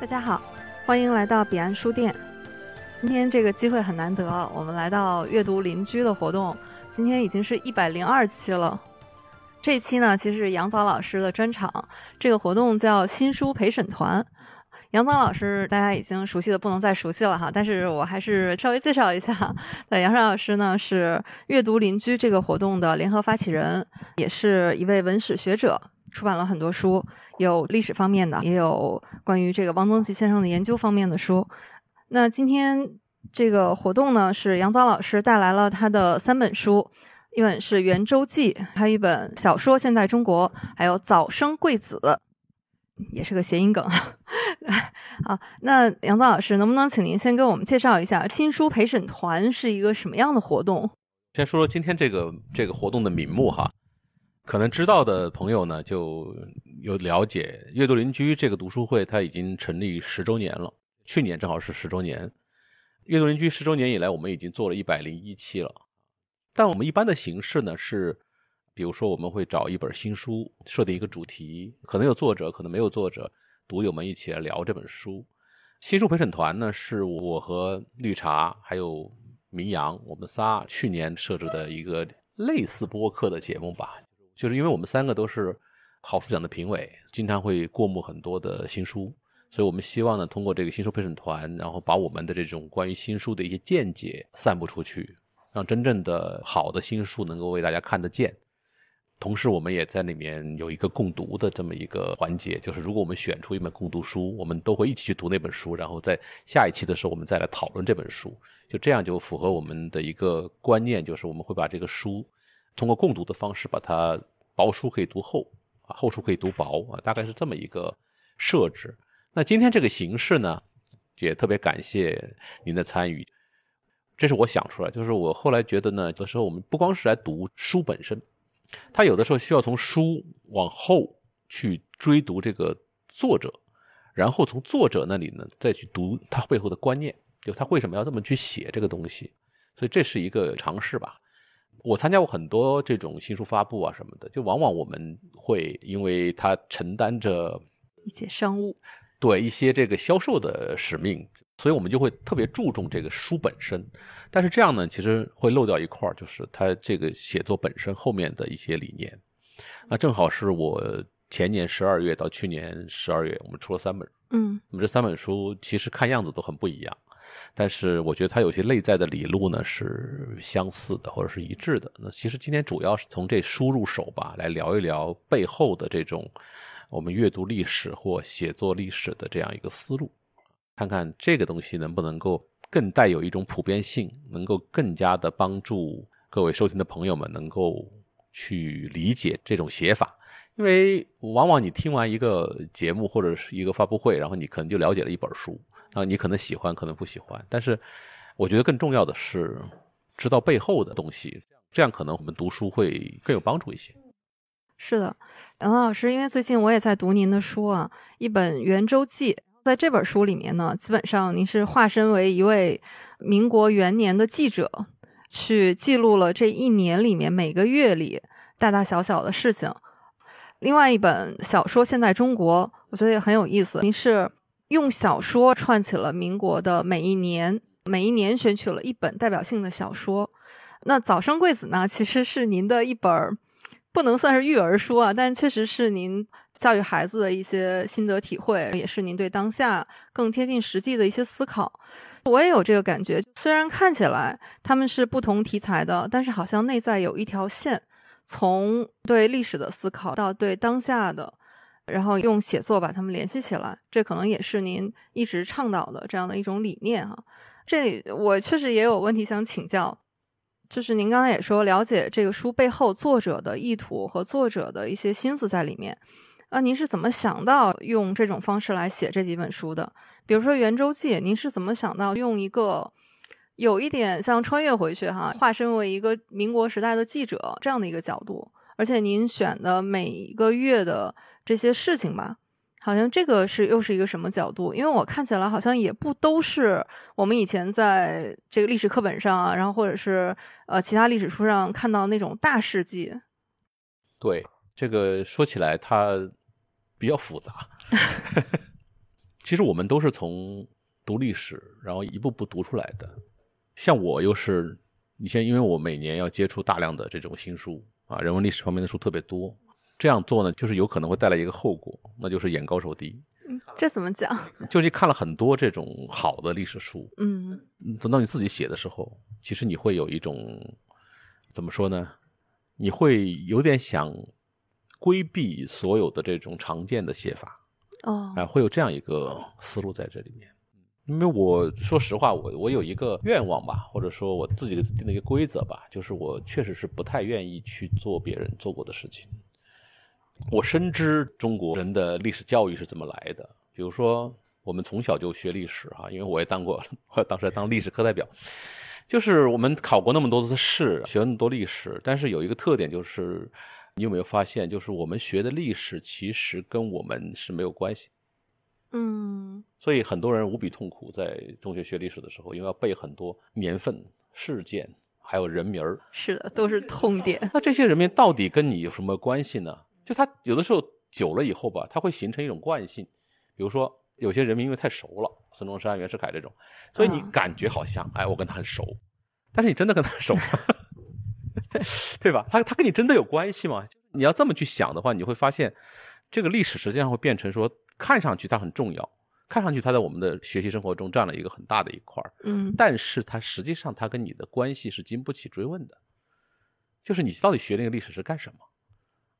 大家好，欢迎来到彼岸书店。今天这个机会很难得，我们来到阅读邻居的活动，今天已经是一百零二期了。这期呢，其实是杨早老师的专场。这个活动叫新书陪审团。杨早老师大家已经熟悉的不能再熟悉了哈，但是我还是稍微介绍一下。那杨老师呢是阅读邻居这个活动的联合发起人，也是一位文史学者，出版了很多书，有历史方面的，也有关于这个汪曾祺先生的研究方面的书。那今天这个活动呢，是杨早老师带来了他的三本书，一本是《圆周记》，还有一本小说《现代中国》，还有《早生贵子》，也是个谐音梗。好，那杨早老师，能不能请您先给我们介绍一下新书陪审团是一个什么样的活动？先说说今天这个这个活动的名目哈，可能知道的朋友呢就有了解，阅读邻居这个读书会它已经成立十周年了。去年正好是十周年，阅读邻居十周年以来，我们已经做了一百零一期了。但我们一般的形式呢是，比如说我们会找一本新书，设定一个主题，可能有作者，可能没有作者，读友们一起来聊这本书。新书陪审团呢是我和绿茶还有明阳，我们仨去年设置的一个类似播客的节目吧，就是因为我们三个都是好书奖的评委，经常会过目很多的新书。所以我们希望呢，通过这个新书陪审团，然后把我们的这种关于新书的一些见解散布出去，让真正的好的新书能够为大家看得见。同时，我们也在里面有一个共读的这么一个环节，就是如果我们选出一本共读书，我们都会一起去读那本书，然后在下一期的时候我们再来讨论这本书。就这样就符合我们的一个观念，就是我们会把这个书通过共读的方式把它薄书可以读厚啊，厚书可以读薄啊，大概是这么一个设置。那今天这个形式呢，也特别感谢您的参与。这是我想出来，就是我后来觉得呢，有时候我们不光是来读书本身，他有的时候需要从书往后去追读这个作者，然后从作者那里呢再去读他背后的观念，就他为什么要这么去写这个东西。所以这是一个尝试吧。我参加过很多这种新书发布啊什么的，就往往我们会因为他承担着一些商务。对一些这个销售的使命，所以我们就会特别注重这个书本身。但是这样呢，其实会漏掉一块就是他这个写作本身后面的一些理念。那正好是我前年十二月到去年十二月，我们出了三本。嗯，我们这三本书其实看样子都很不一样，但是我觉得它有些内在的理路呢是相似的或者是一致的。那其实今天主要是从这书入手吧，来聊一聊背后的这种。我们阅读历史或写作历史的这样一个思路，看看这个东西能不能够更带有一种普遍性，能够更加的帮助各位收听的朋友们能够去理解这种写法。因为往往你听完一个节目或者是一个发布会，然后你可能就了解了一本书，啊，你可能喜欢，可能不喜欢。但是我觉得更重要的是知道背后的东西，这样可能我们读书会更有帮助一些。是的，杨老师，因为最近我也在读您的书啊，一本《圆周记》。在这本书里面呢，基本上您是化身为一位民国元年的记者，去记录了这一年里面每个月里大大小小的事情。另外一本小说《现代中国》，我觉得也很有意思。您是用小说串起了民国的每一年，每一年选取了一本代表性的小说。那《早生贵子》呢，其实是您的一本。不能算是育儿书啊，但确实是您教育孩子的一些心得体会，也是您对当下更贴近实际的一些思考。我也有这个感觉，虽然看起来他们是不同题材的，但是好像内在有一条线，从对历史的思考到对当下的，然后用写作把它们联系起来，这可能也是您一直倡导的这样的一种理念哈。这里我确实也有问题想请教。就是您刚才也说，了解这个书背后作者的意图和作者的一些心思在里面。啊，您是怎么想到用这种方式来写这几本书的？比如说《圆周记》，您是怎么想到用一个有一点像穿越回去哈，化身为一个民国时代的记者这样的一个角度？而且您选的每一个月的这些事情吧，好像这个是又是一个什么角度？因为我看起来好像也不都是我们以前在这个历史课本上啊，然后或者是呃其他历史书上看到那种大事记。对，这个说起来它比较复杂。其实我们都是从读历史，然后一步步读出来的。像我又是，你像因为我每年要接触大量的这种新书啊，人文历史方面的书特别多。这样做呢，就是有可能会带来一个后果，那就是眼高手低。嗯，这怎么讲？就你看了很多这种好的历史书，嗯，等到你自己写的时候，其实你会有一种怎么说呢？你会有点想规避所有的这种常见的写法，哦，啊，会有这样一个思路在这里面。因为我说实话，我我有一个愿望吧，或者说我自己定的一个规则吧，就是我确实是不太愿意去做别人做过的事情。我深知中国人的历史教育是怎么来的。比如说，我们从小就学历史哈，因为我也当过，我当时当历史课代表，就是我们考过那么多次试，学那么多历史。但是有一个特点就是，你有没有发现，就是我们学的历史其实跟我们是没有关系。嗯。所以很多人无比痛苦，在中学学历史的时候，因为要背很多年份、事件，还有人名儿。是的，都是痛点。那这些人名到底跟你有什么关系呢？就他有的时候久了以后吧，他会形成一种惯性。比如说，有些人名因为太熟了，孙中山、袁世凯这种，所以你感觉好像，哎，我跟他很熟，但是你真的跟他熟吗？对吧？他他跟你真的有关系吗？你要这么去想的话，你会发现，这个历史实际上会变成说，看上去它很重要，看上去它在我们的学习生活中占了一个很大的一块儿，嗯，但是它实际上它跟你的关系是经不起追问的，就是你到底学那个历史是干什么？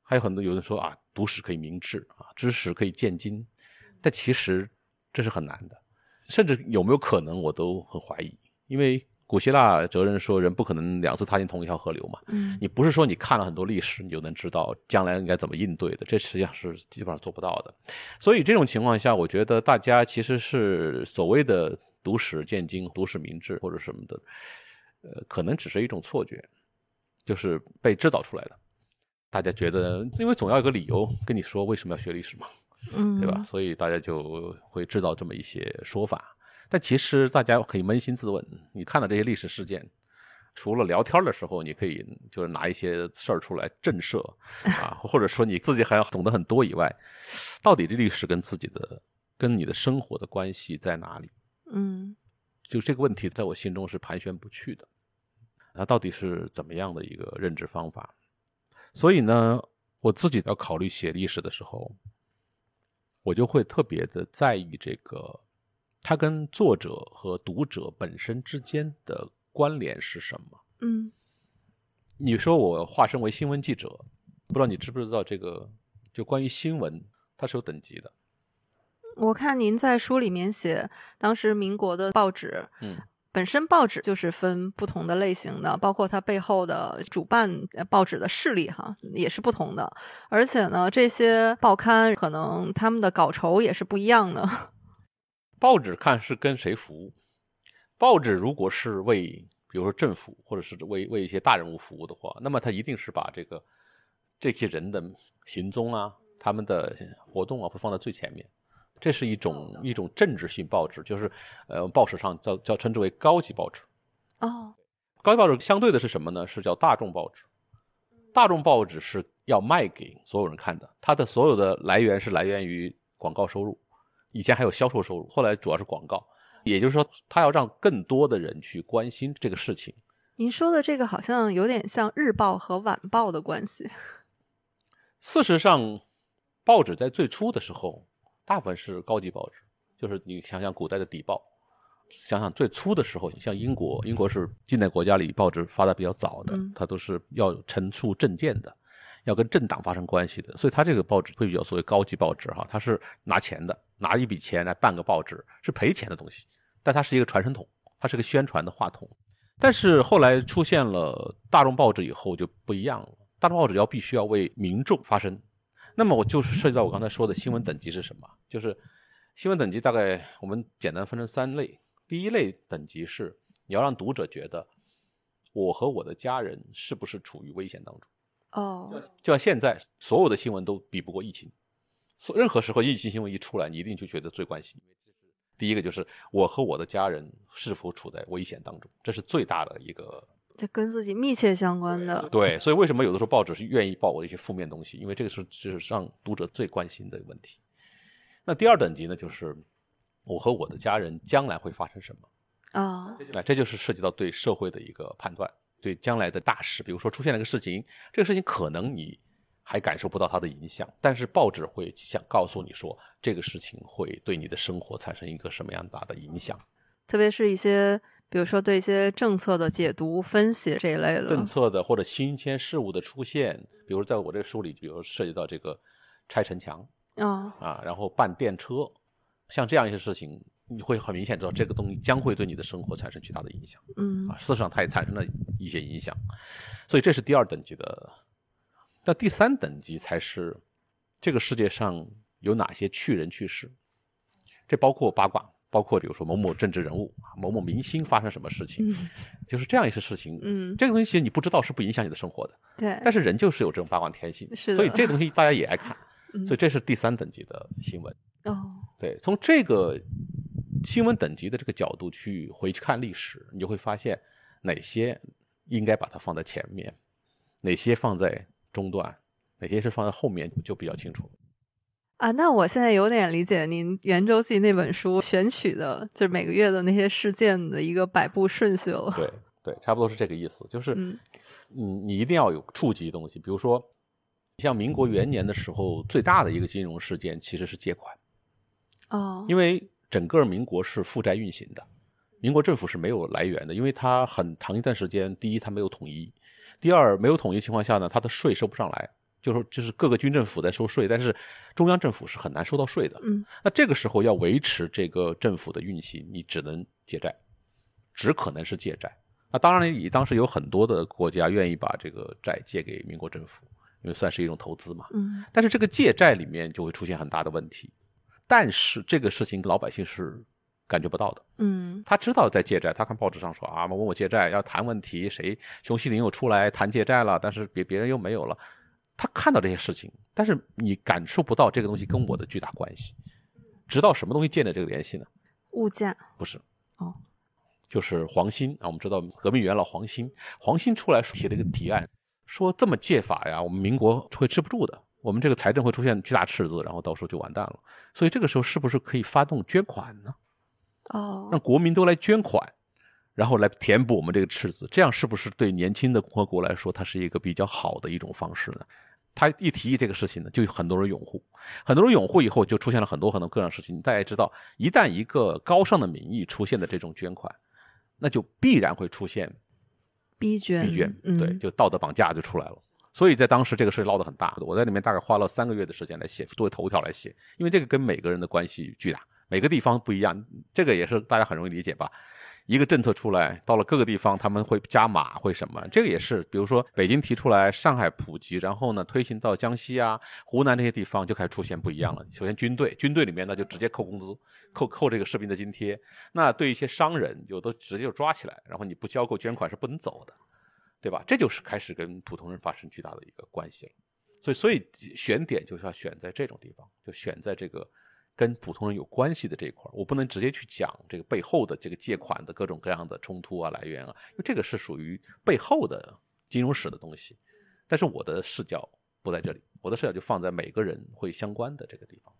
还有很多有人说啊，读史可以明智啊，知识可以见今，但其实这是很难的，甚至有没有可能我都很怀疑。因为古希腊哲人说，人不可能两次踏进同一条河流嘛。嗯，你不是说你看了很多历史，你就能知道将来应该怎么应对的，这实际上是基本上做不到的。所以这种情况下，我觉得大家其实是所谓的读史见今、读史明智或者什么的，呃，可能只是一种错觉，就是被制造出来的。大家觉得，因为总要有个理由跟你说为什么要学历史嘛，嗯，对吧？所以大家就会制造这么一些说法。但其实大家可以扪心自问：你看到这些历史事件，除了聊天的时候，你可以就是拿一些事儿出来震慑啊，或者说你自己还要懂得很多以外，到底这历史跟自己的、跟你的生活的关系在哪里？嗯，就这个问题，在我心中是盘旋不去的。它到底是怎么样的一个认知方法？所以呢，我自己要考虑写历史的时候，我就会特别的在意这个，它跟作者和读者本身之间的关联是什么。嗯，你说我化身为新闻记者，不知道你知不知道这个？就关于新闻，它是有等级的。我看您在书里面写，当时民国的报纸，嗯。本身报纸就是分不同的类型的，包括它背后的主办报纸的势力哈，也是不同的。而且呢，这些报刊可能他们的稿酬也是不一样的。报纸看是跟谁服务，报纸如果是为比如说政府或者是为为一些大人物服务的话，那么他一定是把这个这些人的行踪啊、他们的活动啊会放在最前面。这是一种一种政治性报纸，就是，呃，报纸上叫叫称之为高级报纸。哦，高级报纸相对的是什么呢？是叫大众报纸。大众报纸是要卖给所有人看的，它的所有的来源是来源于广告收入，以前还有销售收入，后来主要是广告。也就是说，他要让更多的人去关心这个事情。您说的这个好像有点像日报和晚报的关系。事实上，报纸在最初的时候。大部分是高级报纸，就是你想想古代的邸报，想想最初的时候，像英国，英国是近代国家里报纸发的比较早的，它都是要陈述政见的，要跟政党发生关系的，所以它这个报纸会比较所谓高级报纸哈，它是拿钱的，拿一笔钱来办个报纸是赔钱的东西，但它是一个传声筒，它是个宣传的话筒。但是后来出现了大众报纸以后就不一样了，大众报纸要必须要为民众发声。那么我就是涉及到我刚才说的新闻等级是什么？就是新闻等级大概我们简单分成三类。第一类等级是你要让读者觉得我和我的家人是不是处于危险当中。哦，就像现在所有的新闻都比不过疫情，所任何时候疫情新闻一出来，你一定就觉得最关心。第一个就是我和我的家人是否处在危险当中，这是最大的一个，这跟自己密切相关的。对，所以为什么有的时候报纸是愿意报我的一些负面东西？因为这个是是让读者最关心的问题。那第二等级呢，就是我和我的家人将来会发生什么？啊，那这就是涉及到对社会的一个判断，对将来的大事，比如说出现了一个事情，这个事情可能你。还感受不到它的影响，但是报纸会想告诉你说，这个事情会对你的生活产生一个什么样大的影响。特别是一些，比如说对一些政策的解读、分析这一类的政策的或者新鲜事物的出现，比如在我这个书里，比如涉及到这个拆城墙啊啊，然后办电车，像这样一些事情，你会很明显知道这个东西将会对你的生活产生巨大的影响。嗯啊，事实上它也产生了一些影响，所以这是第二等级的。那第三等级才是这个世界上有哪些去人去事，这包括八卦，包括比如说某某政治人物、某某明星发生什么事情，就是这样一些事情。嗯，这个东西其实你不知道是不影响你的生活的。对。但是人就是有这种八卦天性，是所以这东西大家也爱看。所以这是第三等级的新闻。哦。对，从这个新闻等级的这个角度去回去看历史，你就会发现哪些应该把它放在前面，哪些放在。中断哪些是放在后面就比较清楚啊？那我现在有点理解您《圆周记》那本书选取的，就是每个月的那些事件的一个摆布顺序了。对对，差不多是这个意思。就是，嗯，你一定要有触及东西。比如说，像民国元年的时候，最大的一个金融事件其实是借款。哦。因为整个民国是负债运行的，民国政府是没有来源的，因为它很长一段时间，第一它没有统一。第二，没有统一情况下呢，它的税收不上来，就是就是各个军政府在收税，但是中央政府是很难收到税的。嗯，那这个时候要维持这个政府的运行，你只能借债，只可能是借债。那当然，以当时有很多的国家愿意把这个债借给民国政府，因为算是一种投资嘛。嗯，但是这个借债里面就会出现很大的问题，但是这个事情老百姓是。感觉不到的，嗯，他知道在借债，他看报纸上说啊，问我借债要谈问题，谁熊希龄又出来谈借债了，但是别别人又没有了，他看到这些事情，但是你感受不到这个东西跟我的巨大关系，直到什么东西建立这个联系呢？物价不是，哦，就是黄兴啊，我们知道革命元老黄兴，黄兴出来提了一个提案，说这么借法呀，我们民国会吃不住的，我们这个财政会出现巨大赤字，然后到时候就完蛋了，所以这个时候是不是可以发动捐款呢？哦，让国民都来捐款，然后来填补我们这个赤字，这样是不是对年轻的共和国来说，它是一个比较好的一种方式呢？他一提议这个事情呢，就有很多人拥护，很多人拥护以后，就出现了很多很多各样事情。大家知道，一旦一个高尚的名义出现的这种捐款，那就必然会出现逼捐，逼捐，对，就道德绑架就出来了。所以在当时这个事闹得很大，我在里面大概花了三个月的时间来写，作为头条来写，因为这个跟每个人的关系巨大。每个地方不一样，这个也是大家很容易理解吧？一个政策出来，到了各个地方，他们会加码，会什么？这个也是，比如说北京提出来，上海普及，然后呢推行到江西啊、湖南这些地方，就开始出现不一样了。首先军队，军队里面呢就直接扣工资，扣扣这个士兵的津贴。那对一些商人，有的直接就抓起来，然后你不交够捐款是不能走的，对吧？这就是开始跟普通人发生巨大的一个关系了。所以，所以选点就是要选在这种地方，就选在这个。跟普通人有关系的这一块，我不能直接去讲这个背后的这个借款的各种各样的冲突啊来源啊，因为这个是属于背后的金融史的东西。但是我的视角不在这里，我的视角就放在每个人会相关的这个地方，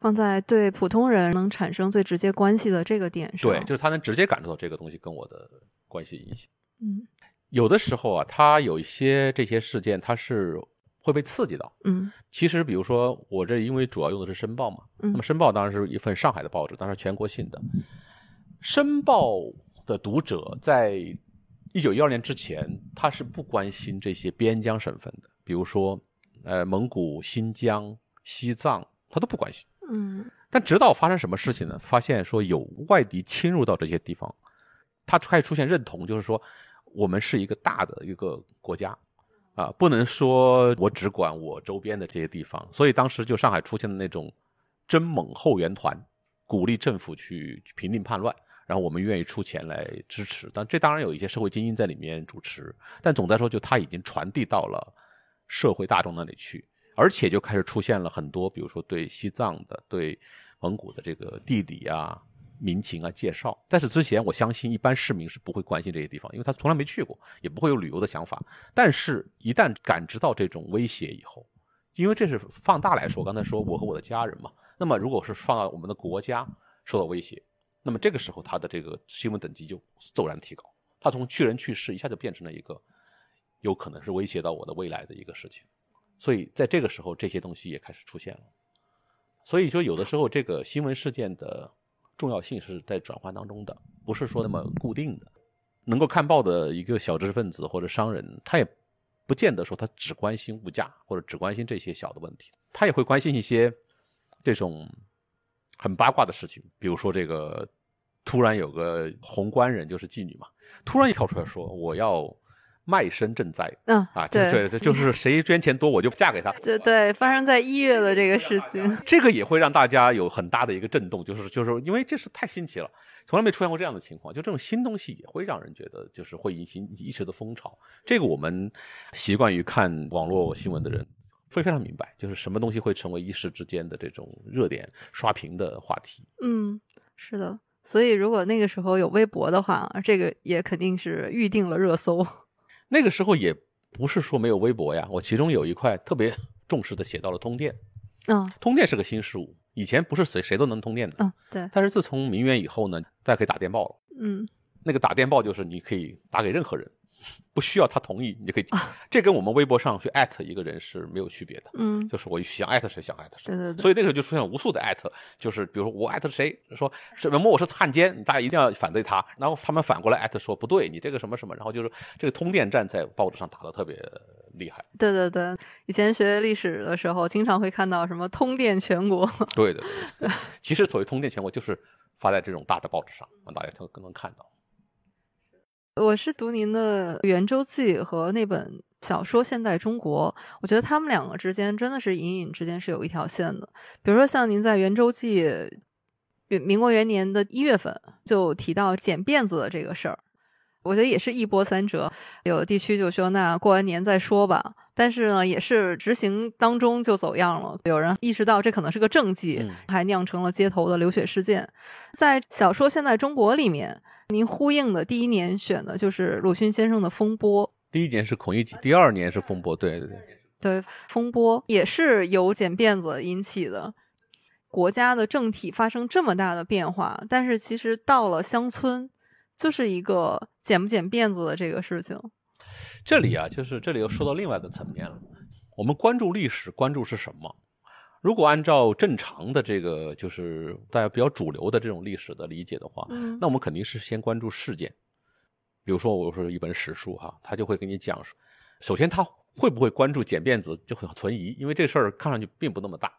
放在对普通人能产生最直接关系的这个点上。对，就是他能直接感受到这个东西跟我的关系影响。嗯，有的时候啊，他有一些这些事件，他是。会被刺激到，嗯，其实比如说我这因为主要用的是《申报》嘛，那么《申报》当然是一份上海的报纸，当然全国性的，《申报》的读者在一九一二年之前，他是不关心这些边疆省份的，比如说呃蒙古、新疆、西藏，他都不关心，嗯，但直到发生什么事情呢？发现说有外敌侵入到这些地方，他开始出现认同，就是说我们是一个大的一个国家。啊，不能说我只管我周边的这些地方，所以当时就上海出现的那种真猛后援团，鼓励政府去平定叛乱，然后我们愿意出钱来支持。但这当然有一些社会精英在里面主持，但总的来说，就他已经传递到了社会大众那里去。而且就开始出现了很多，比如说对西藏的、对蒙古的这个地理啊、民情啊介绍。但是之前我相信一般市民是不会关心这些地方，因为他从来没去过，也不会有旅游的想法。但是，一旦感知到这种威胁以后，因为这是放大来说，刚才说我和我的家人嘛，那么如果是放到我们的国家受到威胁，那么这个时候他的这个新闻等级就骤然提高，他从去人去世一下就变成了一个有可能是威胁到我的未来的一个事情，所以在这个时候这些东西也开始出现了，所以说有的时候这个新闻事件的重要性是在转换当中的，不是说那么固定的。能够看报的一个小知识分子或者商人，他也不见得说他只关心物价或者只关心这些小的问题，他也会关心一些这种很八卦的事情，比如说这个突然有个宏观人就是妓女嘛，突然跳出来说我要卖身赈灾，嗯啊，对对对，就是谁捐钱多我就嫁给他，这对发生在一月的这个事情，这个也会让大家有很大的一个震动，就是就是因为这是太新奇了，从来没出现过这样的情况。就这种新东西也会让人觉得就是会引起一时的风潮。这个我们习惯于看网络新闻的人会非常明白，就是什么东西会成为一时之间的这种热点刷屏的话题。嗯，是的。所以如果那个时候有微博的话，这个也肯定是预定了热搜。那个时候也不是说没有微博呀，我其中有一块特别重视的写到了通电。嗯通电是个新事物，以前不是谁谁都能通电的，嗯，对，但是自从明远以后呢，大家可以打电报了。嗯那个打电报就是你可以打给任何人，不需要他同意，你就可以。这跟我们微博上去艾特一个人是没有区别的，嗯，就是我想艾特谁想艾特谁。对对对，所以那个时候就出现了无数的艾特，就是比如说我艾特谁，说什么某某是汉奸，大家一定要反对他，然后他们反过来艾特说不对，你这个什么什么，然后就是这个通电站在报纸上打得特别厉害。对对对，以前学历史的时候，经常会看到什么通电全国。对对，对的。其实所谓通电全国就是发在这种大的报纸上，让大家都更能看到。我是读您的《圆周记》和那本小说《现代中国》，我觉得他们两个之间真的是隐隐之间是有一条线的。比如说，像您在《圆周记》民国元年的一月份就提到剪辫子的这个事儿，我觉得也是一波三折。有的地区就说那过完年再说吧，但是呢，也是执行当中就走样了。有人意识到这可能是个政绩，嗯还酿成了街头的流血事件。在小说《现代中国》里面。您呼应的第一年选的就是鲁迅先生的《风波》，第一年是孔乙己，第二年是风波，对对对。对，风波也是由剪辫子引起的。国家的政体发生这么大的变化，但是其实到了乡村，就是一个剪不剪辫子的这个事情。这里啊，就是这里又说到另外一个层面了。我们关注历史，关注是什么？如果按照正常的这个，就是大家比较主流的这种历史的理解的话，嗯那我们肯定是先关注事件。比如说，我说一本史书哈，他就会跟你讲，首先他会不会关注剪辫子就很存疑，因为这事儿看上去并不那么大，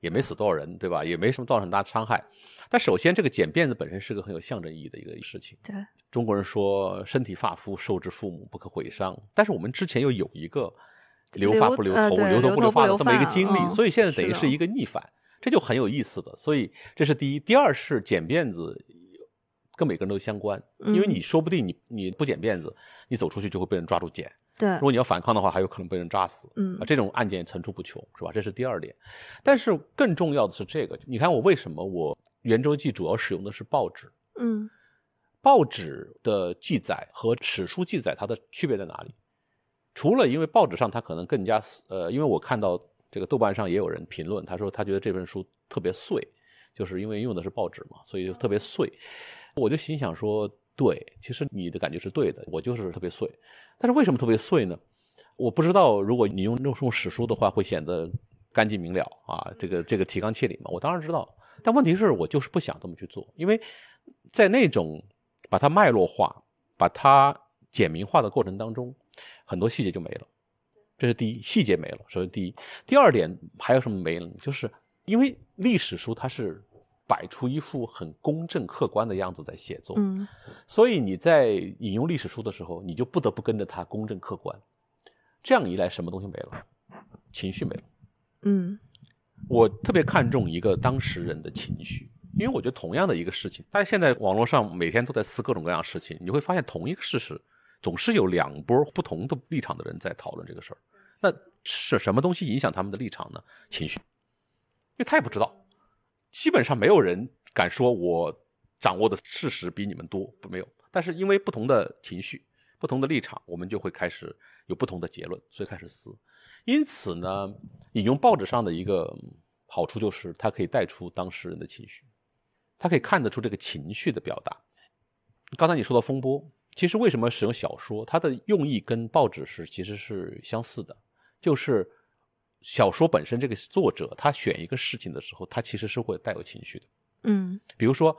也没死多少人，对吧？也没什么造成很大的伤害。但首先，这个剪辫子本身是个很有象征意义的一个事情。对，中国人说身体发肤受之父母不可毁伤，但是我们之前又有一个留发不留头、留头不留发的这么一个经历，嗯所以现在等于是一个逆反，这就很有意思的。所以这是第一，第二是剪辫子跟每个人都相关，因为嗯你说不定你你不剪辫子，你走出去就会被人抓住剪，对如，果你要反抗的话，还有可能被人扎死。嗯啊，这种案件层出不穷，是吧？这是第二点。但是更重要的是这个，你看我为什么我圆周记主要使用的是报纸？嗯报纸的记载和史书记载它的区别在哪里？除了因为报纸上它可能更加呃，因为我看到这个豆瓣上也有人评论，他说他觉得这本书特别碎，就是因为用的是报纸嘛，所以就特别碎。我就心想说，对，其实你的感觉是对的，我就是特别碎。但是为什么特别碎呢？我不知道，如果你用用用史书的话，会显得干净明了啊，这个这个提纲挈领嘛，我当然知道。但问题是我就是不想这么去做，因为在那种把它脉络化、把它简明化的过程当中，很多细节就没了。这是第一，细节没了。首先第一，第二点还有什么没了？就是因为历史书它是摆出一副很公正客观的样子在写作，嗯所以你在引用历史书的时候，你就不得不跟着它公正客观。这样一来，什么东西没了？情绪没了。嗯我特别看重一个当事人的情绪，因为我觉得同样的一个事情，大家现在网络上每天都在撕各种各样的事情，你会发现同一个事实，总是有两波不同的立场的人在讨论这个事儿。那是什么东西影响他们的立场呢？情绪，因为他也不知道，基本上没有人敢说我掌握的事实比你们多，不没有。但是因为不同的情绪、不同的立场，我们就会开始有不同的结论，所以开始撕。因此呢，引用报纸上的一个好处就是，它可以带出当事人的情绪，它可以看得出这个情绪的表达。刚才你说到风波，其实为什么使用小说？它的用意跟报纸是其实是相似的，就是小说本身这个作者他选一个事情的时候，他其实是会带有情绪的。嗯，比如说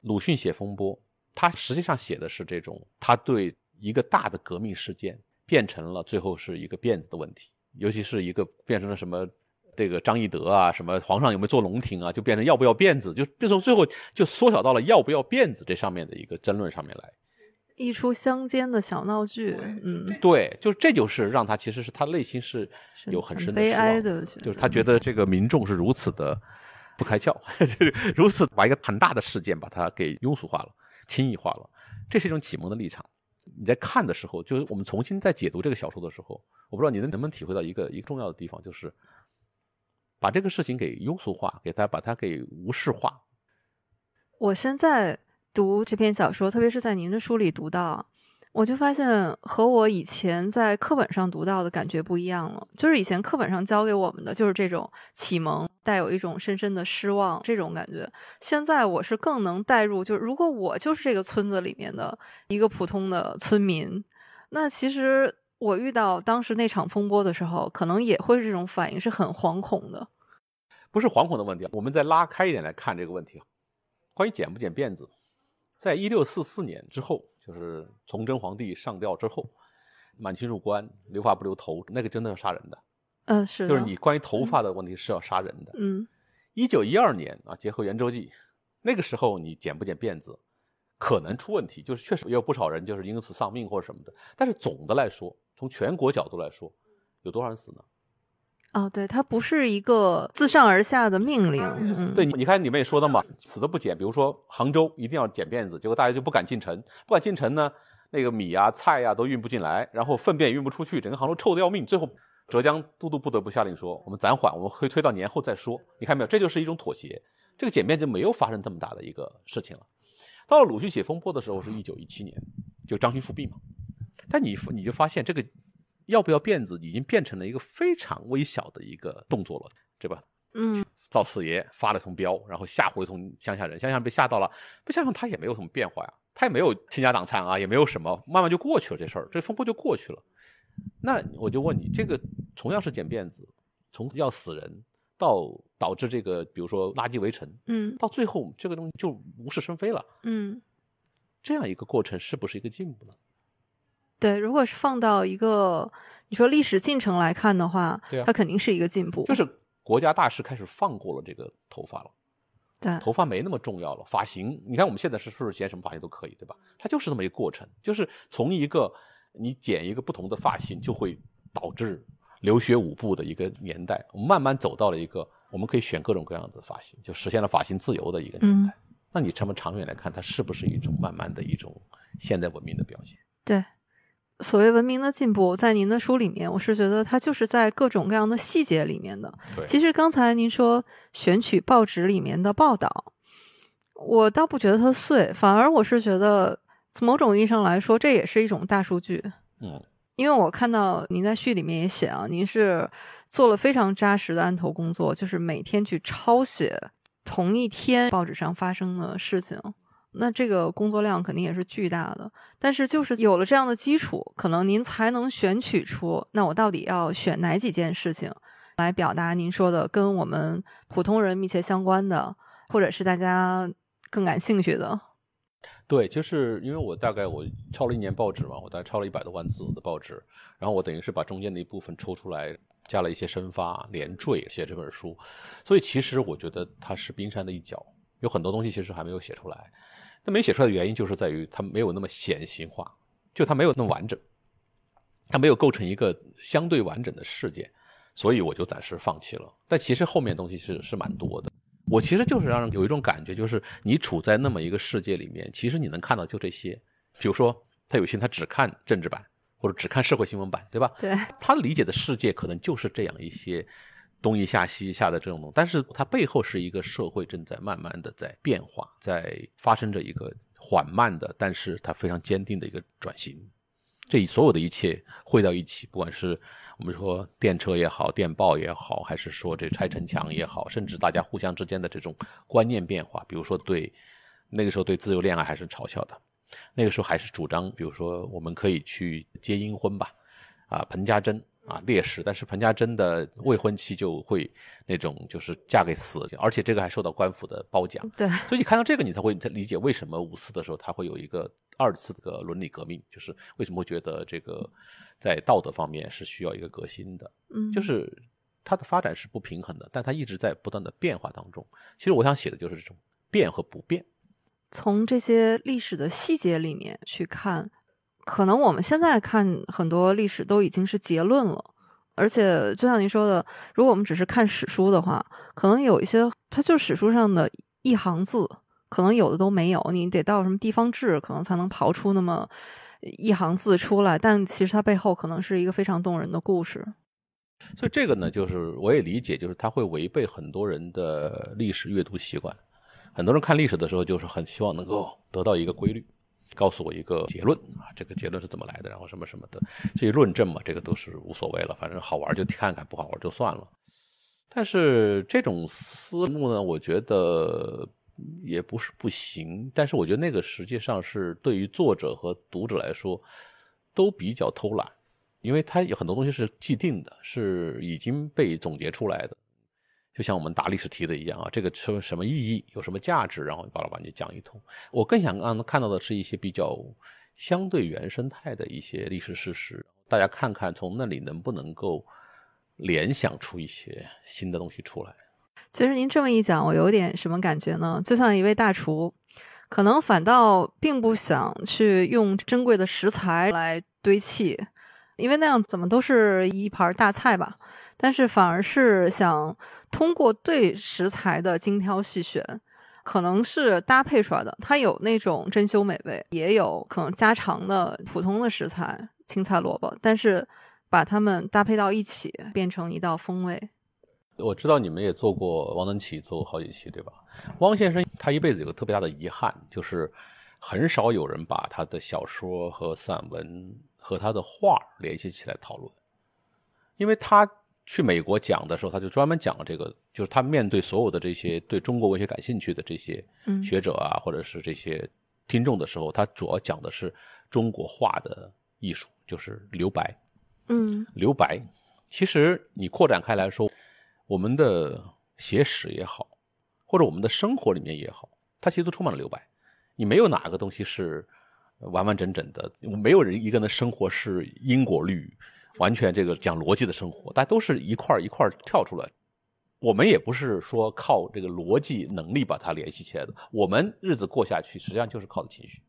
鲁迅写风波，他实际上写的是这种他对一个大的革命事件变成了最后是一个辫子的问题。尤其是一个变成了什么，这个张翼德啊，什么皇上有没有坐龙庭啊，就变成要不要辫子，就变成最后就缩小到了要不要辫子这上面的一个争论上面来，一出乡间的小闹剧，嗯，对，就这就是让他其实是他内心是有很深的悲哀的，就是他觉得这个民众是如此的不开窍，就是如此把一个很大的事件把它给庸俗化了、轻易化了，这是一种启蒙的立场。你在看的时候，就是我们重新在解读这个小说的时候，我不知道你能能不能体会到一个一个重要的地方，就是把这个事情给庸俗化，给它把它给无视化。我现在读这篇小说，特别是在您的书里读到。我就发现和我以前在课本上读到的感觉不一样了。就是以前课本上教给我们的就是这种启蒙，带有一种深深的失望这种感觉。现在我是更能带入，就是如果我就是这个村子里面的一个普通的村民，那其实我遇到当时那场风波的时候，可能也会是这种反应，是很惶恐的。不是惶恐的问题，我们再拉开一点来看这个问题。关于剪不剪辫子，在一六四四年之后。就是崇祯皇帝上吊之后，满清入关，留发不留头，那个真的要杀人的。嗯，是。就是你关于头发的问题是要杀人的。嗯。一九一二年啊，结合圆周记，那个时候你剪不剪辫子，可能出问题，就是确实也有不少人就是因此丧命或者什么的。但是总的来说，从全国角度来说，有多少人死呢？哦，对，它不是一个自上而下的命令。嗯，对，你看你们也说的嘛，死都不剪，比如说杭州一定要剪辫子，结果大家就不敢进城，不敢进城呢，那个米啊、菜呀都运不进来，然后粪便也运不出去，整个杭州臭的要命。最后浙江都督不得不下令说，我们暂缓，我们会推到年后再说。你看没有，这就是一种妥协。这个剪辫就没有发生这么大的一个事情了。到了鲁迅写风波的时候是一九一七年，就张勋复辟嘛，但你你就发现这个。要不要辫子已经变成了一个非常微小的一个动作了，对吧？嗯，赵四爷发了通飙，然后吓唬一通乡下人，乡下人被吓到了，被吓到他也没有什么变化呀，他也没有倾家荡产啊，也没有什么，慢慢就过去了这事儿，这风波就过去了。那我就问你，这个同样是剪辫子，从要死人到导致这个，比如说垃圾围城，嗯，到最后这个东西就无事生非了，嗯，这样一个过程是不是一个进步呢？对，如果是放到一个你说历史进程来看的话，对啊，它肯定是一个进步。就是国家大事开始放过了这个头发了，对，头发没那么重要了。发型，你看我们现在是是不是剪什么发型都可以，对吧？它就是这么一个过程，就是从一个你剪一个不同的发型就会导致留学舞步的一个年代，我们慢慢走到了一个我们可以选各种各样的发型，就实现了发型自由的一个年代。那你这么长远来看，它是不是一种慢慢的一种现代文明的表现？对。所谓文明的进步，在您的书里面，我是觉得它就是在各种各样的细节里面的。其实刚才您说选取报纸里面的报道，我倒不觉得它碎，反而我是觉得从某种意义上来说，这也是一种大数据。嗯，因为我看到您在序里面也写啊，您是做了非常扎实的案头工作，就是每天去抄写同一天报纸上发生的事情。那这个工作量肯定也是巨大的，但是就是有了这样的基础，可能您才能选取出那我到底要选哪几件事情来表达您说的跟我们普通人密切相关的，或者是大家更感兴趣的。对，就是因为我大概我抄了一年报纸嘛，我大概抄了一百多万字的报纸，然后我等于是把中间的一部分抽出来，加了一些生发连缀写这本书，所以其实我觉得它是冰山的一角，有很多东西其实还没有写出来。它没写出来的原因就是在于它没有那么显形化，就它没有那么完整，它没有构成一个相对完整的事件，所以我就暂时放弃了。但其实后面东西是是蛮多的。我其实就是让人有一种感觉，就是你处在那么一个世界里面，其实你能看到就这些。比如说，他有些他只看政治版，或者只看社会新闻版，对吧？对，他理解的世界可能就是这样一些东一下西一下的这种东西，但是它背后是一个社会正在慢慢的在变化，在发生着一个缓慢的，但是它非常坚定的一个转型。这所有的一切汇到一起，不管是我们说电车也好，电报也好，还是说这拆城墙也好，甚至大家互相之间的这种观念变化，比如说对那个时候对自由恋爱还是嘲笑的，那个时候还是主张，比如说我们可以去结阴婚吧，啊，彭家珍啊烈士，但是彭家珍的未婚妻就会那种就是嫁给死，而且这个还受到官府的褒奖。对，所以你看到这个，你才会理解为什么五四的时候他会有一个。二次的伦理革命，就是为什么会觉得这个在道德方面是需要一个革新的，嗯，就是它的发展是不平衡的，但它一直在不断的变化当中。其实我想写的就是这种变和不变。从这些历史的细节里面去看，可能我们现在看很多历史都已经是结论了，而且就像您说的，如果我们只是看史书的话，可能有一些它就是史书上的一行字。可能有的都没有，你得到什么地方志，可能才能刨出那么一行字出来。但其实它背后可能是一个非常动人的故事。所以这个呢，就是我也理解，就是它会违背很多人的历史阅读习惯。很多人看历史的时候，就是很希望能够得到一个规律，告诉我一个结论啊，这个结论是怎么来的，然后什么什么的这些论证嘛，这个都是无所谓了，反正好玩就看看，不好玩就算了。但是这种思路呢，我觉得。也不是不行，但是我觉得那个实际上是对于作者和读者来说都比较偷懒，因为他有很多东西是既定的，是已经被总结出来的。就像我们答历史题的一样啊，这个什什么意义，有什么价值，然后巴拉巴拉就讲一通。我更想让他看到的是一些比较相对原生态的一些历史事实，大家看看从那里能不能够联想出一些新的东西出来。其实您这么一讲，我有点什么感觉呢？就像一位大厨，可能反倒并不想去用珍贵的食材来堆砌，因为那样怎么都是一盘大菜吧。但是反而是想通过对食材的精挑细选，可能是搭配出来的。它有那种珍馐美味，也有可能家常的普通的食材，青菜萝卜，但是把它们搭配到一起，变成一道风味。我知道你们也做过汪曾祺，做过好几期，对吧？汪先生他一辈子有个特别大的遗憾，就是很少有人把他的小说和散文和他的画联系起来讨论。因为他去美国讲的时候，他就专门讲了这个，就是他面对所有的这些对中国文学感兴趣的这些学者啊，或者是这些听众的时候，他主要讲的是中国画的艺术，就是留白。嗯，留白，其实你扩展开来说。我们的写史也好，或者我们的生活里面也好，它其实都充满了留白。你没有哪个东西是完完整整的，没有人一个人的生活是因果律，完全这个讲逻辑的生活，大家都是一块一块跳出来。我们也不是说靠这个逻辑能力把它联系起来的，我们日子过下去，实际上就是靠的情绪。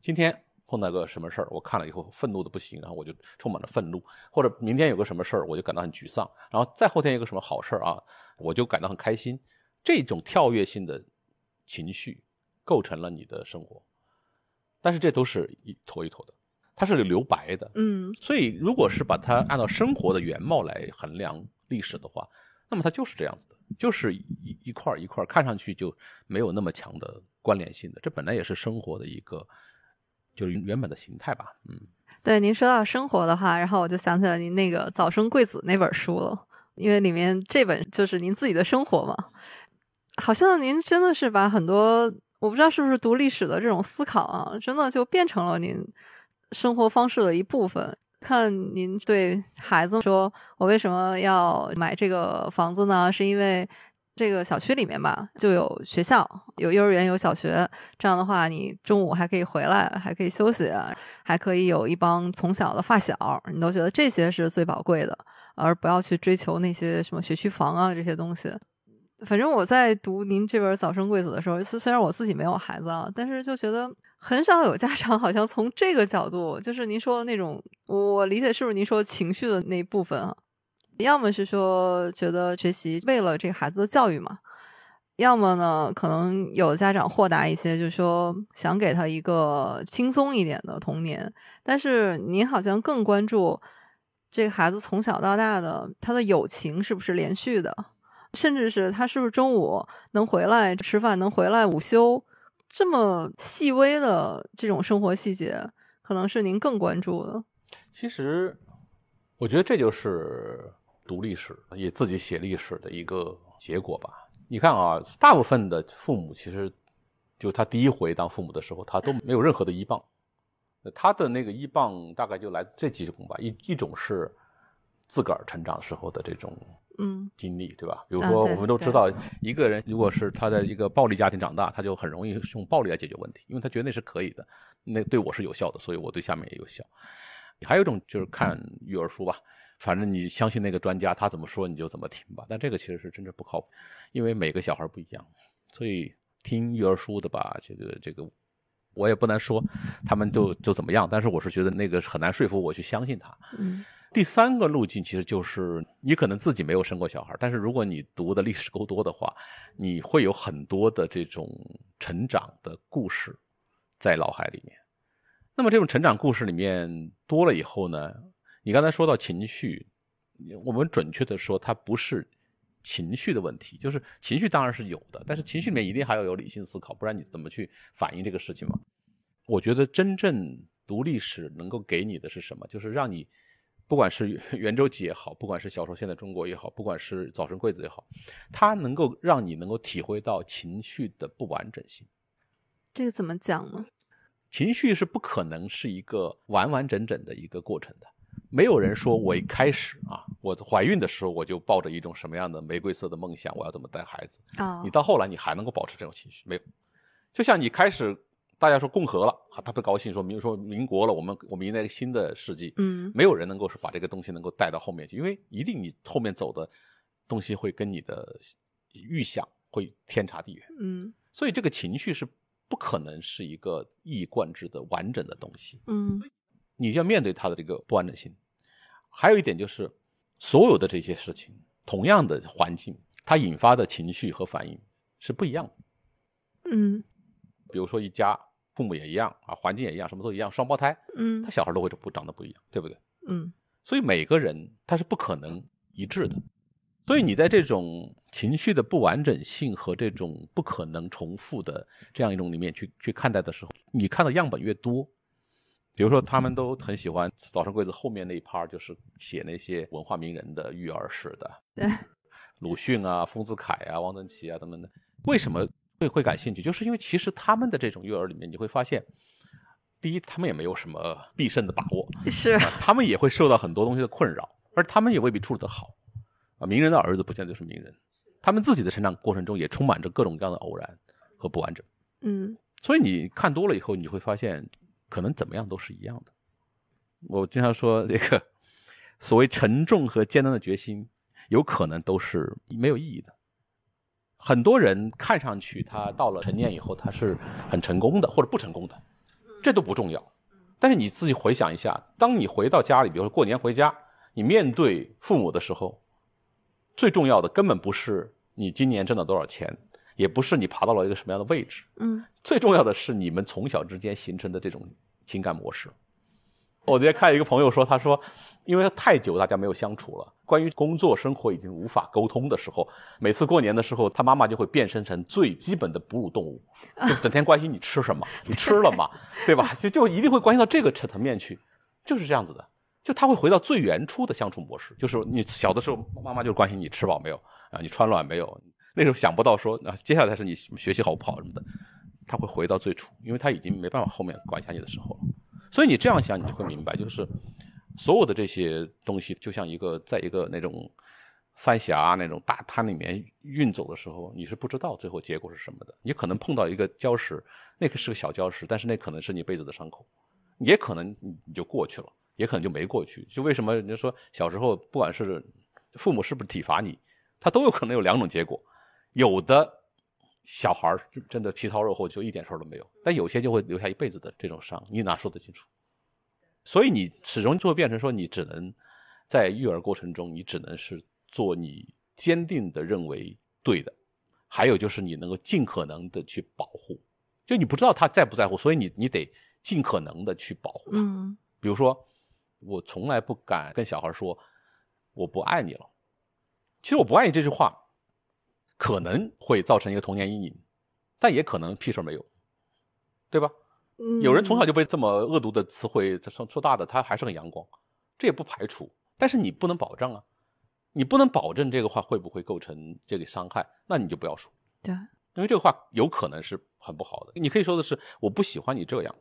今天。碰到个什么事儿，我看了以后愤怒的不行，然后我就充满了愤怒；或者明天有个什么事儿，我就感到很沮丧；然后再后天有个什么好事儿啊，我就感到很开心。这种跳跃性的情绪构成了你的生活，但是这都是一坨一坨的，它是留白的。嗯，所以如果是把它按照生活的原貌来衡量历史的话，那么它就是这样子的，就是一一块一块，看上去就没有那么强的关联性的。这本来也是生活的一个。就是原本的形态吧，嗯，对，您说到生活的话，然后我就想起了您那个《早生贵子》那本书了，因为里面这本就是您自己的生活嘛，好像您真的是把很多我不知道是不是读历史的这种思考啊，真的就变成了您生活方式的一部分。看您对孩子说：“我为什么要买这个房子呢？是因为。”这个小区里面吧，就有学校，有幼儿园，有小学。这样的话，你中午还可以回来，还可以休息，还可以有一帮从小的发小，你都觉得这些是最宝贵的，而不要去追求那些什么学区房啊这些东西。反正我在读您这本《早生贵子》的时候，虽虽然我自己没有孩子啊，但是就觉得很少有家长好像从这个角度，就是您说的那种，我理解是不是您说情绪的那一部分啊？要么是说觉得学习为了这个孩子的教育嘛，要么呢，可能有的家长豁达一些，就说想给他一个轻松一点的童年。但是您好像更关注这个孩子从小到大的他的友情是不是连续的，甚至是他是不是中午能回来吃饭，能回来午休，这么细微的这种生活细节，可能是您更关注的。其实，我觉得这就是读历史也自己写历史的一个结果吧。你看啊，大部分的父母其实，就他第一回当父母的时候，他都没有任何的依傍，他的那个依傍大概就来这几种吧。一一种是自个儿成长时候的这种嗯经历，对吧？比如说，我们都知道，一个人如果是他在一个暴力家庭长大，他就很容易用暴力来解决问题，因为他觉得那是可以的，那对我是有效的，所以我对下面也有效。还有一种就是看育儿书吧。反正你相信那个专家，他怎么说你就怎么听吧。但这个其实是真正不靠谱，因为每个小孩不一样，所以听育儿书的吧，这个这个，我也不能说他们就就怎么样。但是我是觉得那个很难说服我去相信他。嗯。第三个路径其实就是你可能自己没有生过小孩，但是如果你读的历史够多的话，你会有很多的这种成长的故事在脑海里面。那么这种成长故事里面多了以后呢？你刚才说到情绪，我们准确的说，它不是情绪的问题，就是情绪当然是有的，但是情绪里面一定还要有理性思考，不然你怎么去反映这个事情嘛？我觉得真正读历史能够给你的是什么？就是让你，不管是圆 周记也好，不管是小说现在中国也好，不管是早生贵子也好，它能够让你能够体会到情绪的不完整性。这个怎么讲呢？情绪是不可能是一个完完整整的一个过程的。没有人说，我一开始啊，我怀孕的时候我就抱着一种什么样的玫瑰色的梦想，我要怎么带孩子啊？你到后来你还能够保持这种情绪没有？就像你开始大家说共和了啊，他不高兴，说民说民国了，我们我们迎来一个新的世纪，嗯，没有人能够是把这个东西能够带到后面去，因为一定你后面走的东西会跟你的预想会天差地远，嗯，所以这个情绪是不可能是一个一以贯之的完整的东西，嗯。你要面对它的这个不完整性，还有一点就是，所有的这些事情，同样的环境，它引发的情绪和反应是不一样的。嗯，比如说一家父母也一样啊，环境也一样，什么都一样，双胞胎，嗯，他小孩都会不长得不一样，对不对？嗯，所以每个人他是不可能一致的，所以你在这种情绪的不完整性和这种不可能重复的这样一种里面去去看待的时候，你看的样本越多。比如说，他们都很喜欢《早生贵子》后面那一 part，就是写那些文化名人的育儿史的，对，鲁迅啊、丰子恺啊、汪曾祺啊等等的。为什么会会感兴趣？就是因为其实他们的这种育儿里面，你会发现，第一，他们也没有什么必胜的把握，是，他们也会受到很多东西的困扰，而他们也未必处理得好。啊，名人的儿子不见得就是名人，他们自己的成长过程中也充满着各种各样的偶然和不完整。嗯，所以你看多了以后，你会发现。可能怎么样都是一样的。我经常说，这个所谓沉重和艰难的决心，有可能都是没有意义的。很多人看上去他到了成年以后，他是很成功的，或者不成功的，这都不重要。但是你自己回想一下，当你回到家里，比如说过年回家，你面对父母的时候，最重要的根本不是你今年挣了多少钱。也不是你爬到了一个什么样的位置，嗯，最重要的是你们从小之间形成的这种情感模式。我昨天看一个朋友说，他说，因为太久大家没有相处了，关于工作生活已经无法沟通的时候，每次过年的时候，他妈妈就会变身成最基本的哺乳动物，就整天关心你吃什么，你吃了吗，对吧？就就一定会关心到这个层面去，就是这样子的，就他会回到最原初的相处模式，就是你小的时候，妈妈就关心你吃饱没有啊，你穿暖没有。那时候想不到说，那接下来是你学习好不好什么的，他会回到最初，因为他已经没办法后面管辖你的时候了。所以你这样想，你就会明白，就是所有的这些东西，就像一个在一个那种三峡那种大滩里面运走的时候，你是不知道最后结果是什么的。你可能碰到一个礁石，那个是个小礁石，但是那可能是你一辈子的伤口，也可能你就过去了，也可能就没过去。就为什么人家说小时候不管是父母是不是体罚你，他都有可能有两种结果。有的小孩儿真的皮糙肉厚，就一点事儿都没有；但有些就会留下一辈子的这种伤，你哪说得清楚？所以你始终就会变成说，你只能在育儿过程中，你只能是做你坚定的认为对的，还有就是你能够尽可能的去保护，就你不知道他在不在乎，所以你你得尽可能的去保护他。嗯比如说，我从来不敢跟小孩说我不爱你了。其实我不爱你这句话，可能会造成一个童年阴影，但也可能屁事儿没有，对吧？嗯，有人从小就被这么恶毒的词汇说说大的，他还是很阳光，这也不排除。但是你不能保证啊，你不能保证这个话会不会构成这个伤害，那你就不要说，对，因为这个话有可能是很不好的。你可以说的是我不喜欢你这样，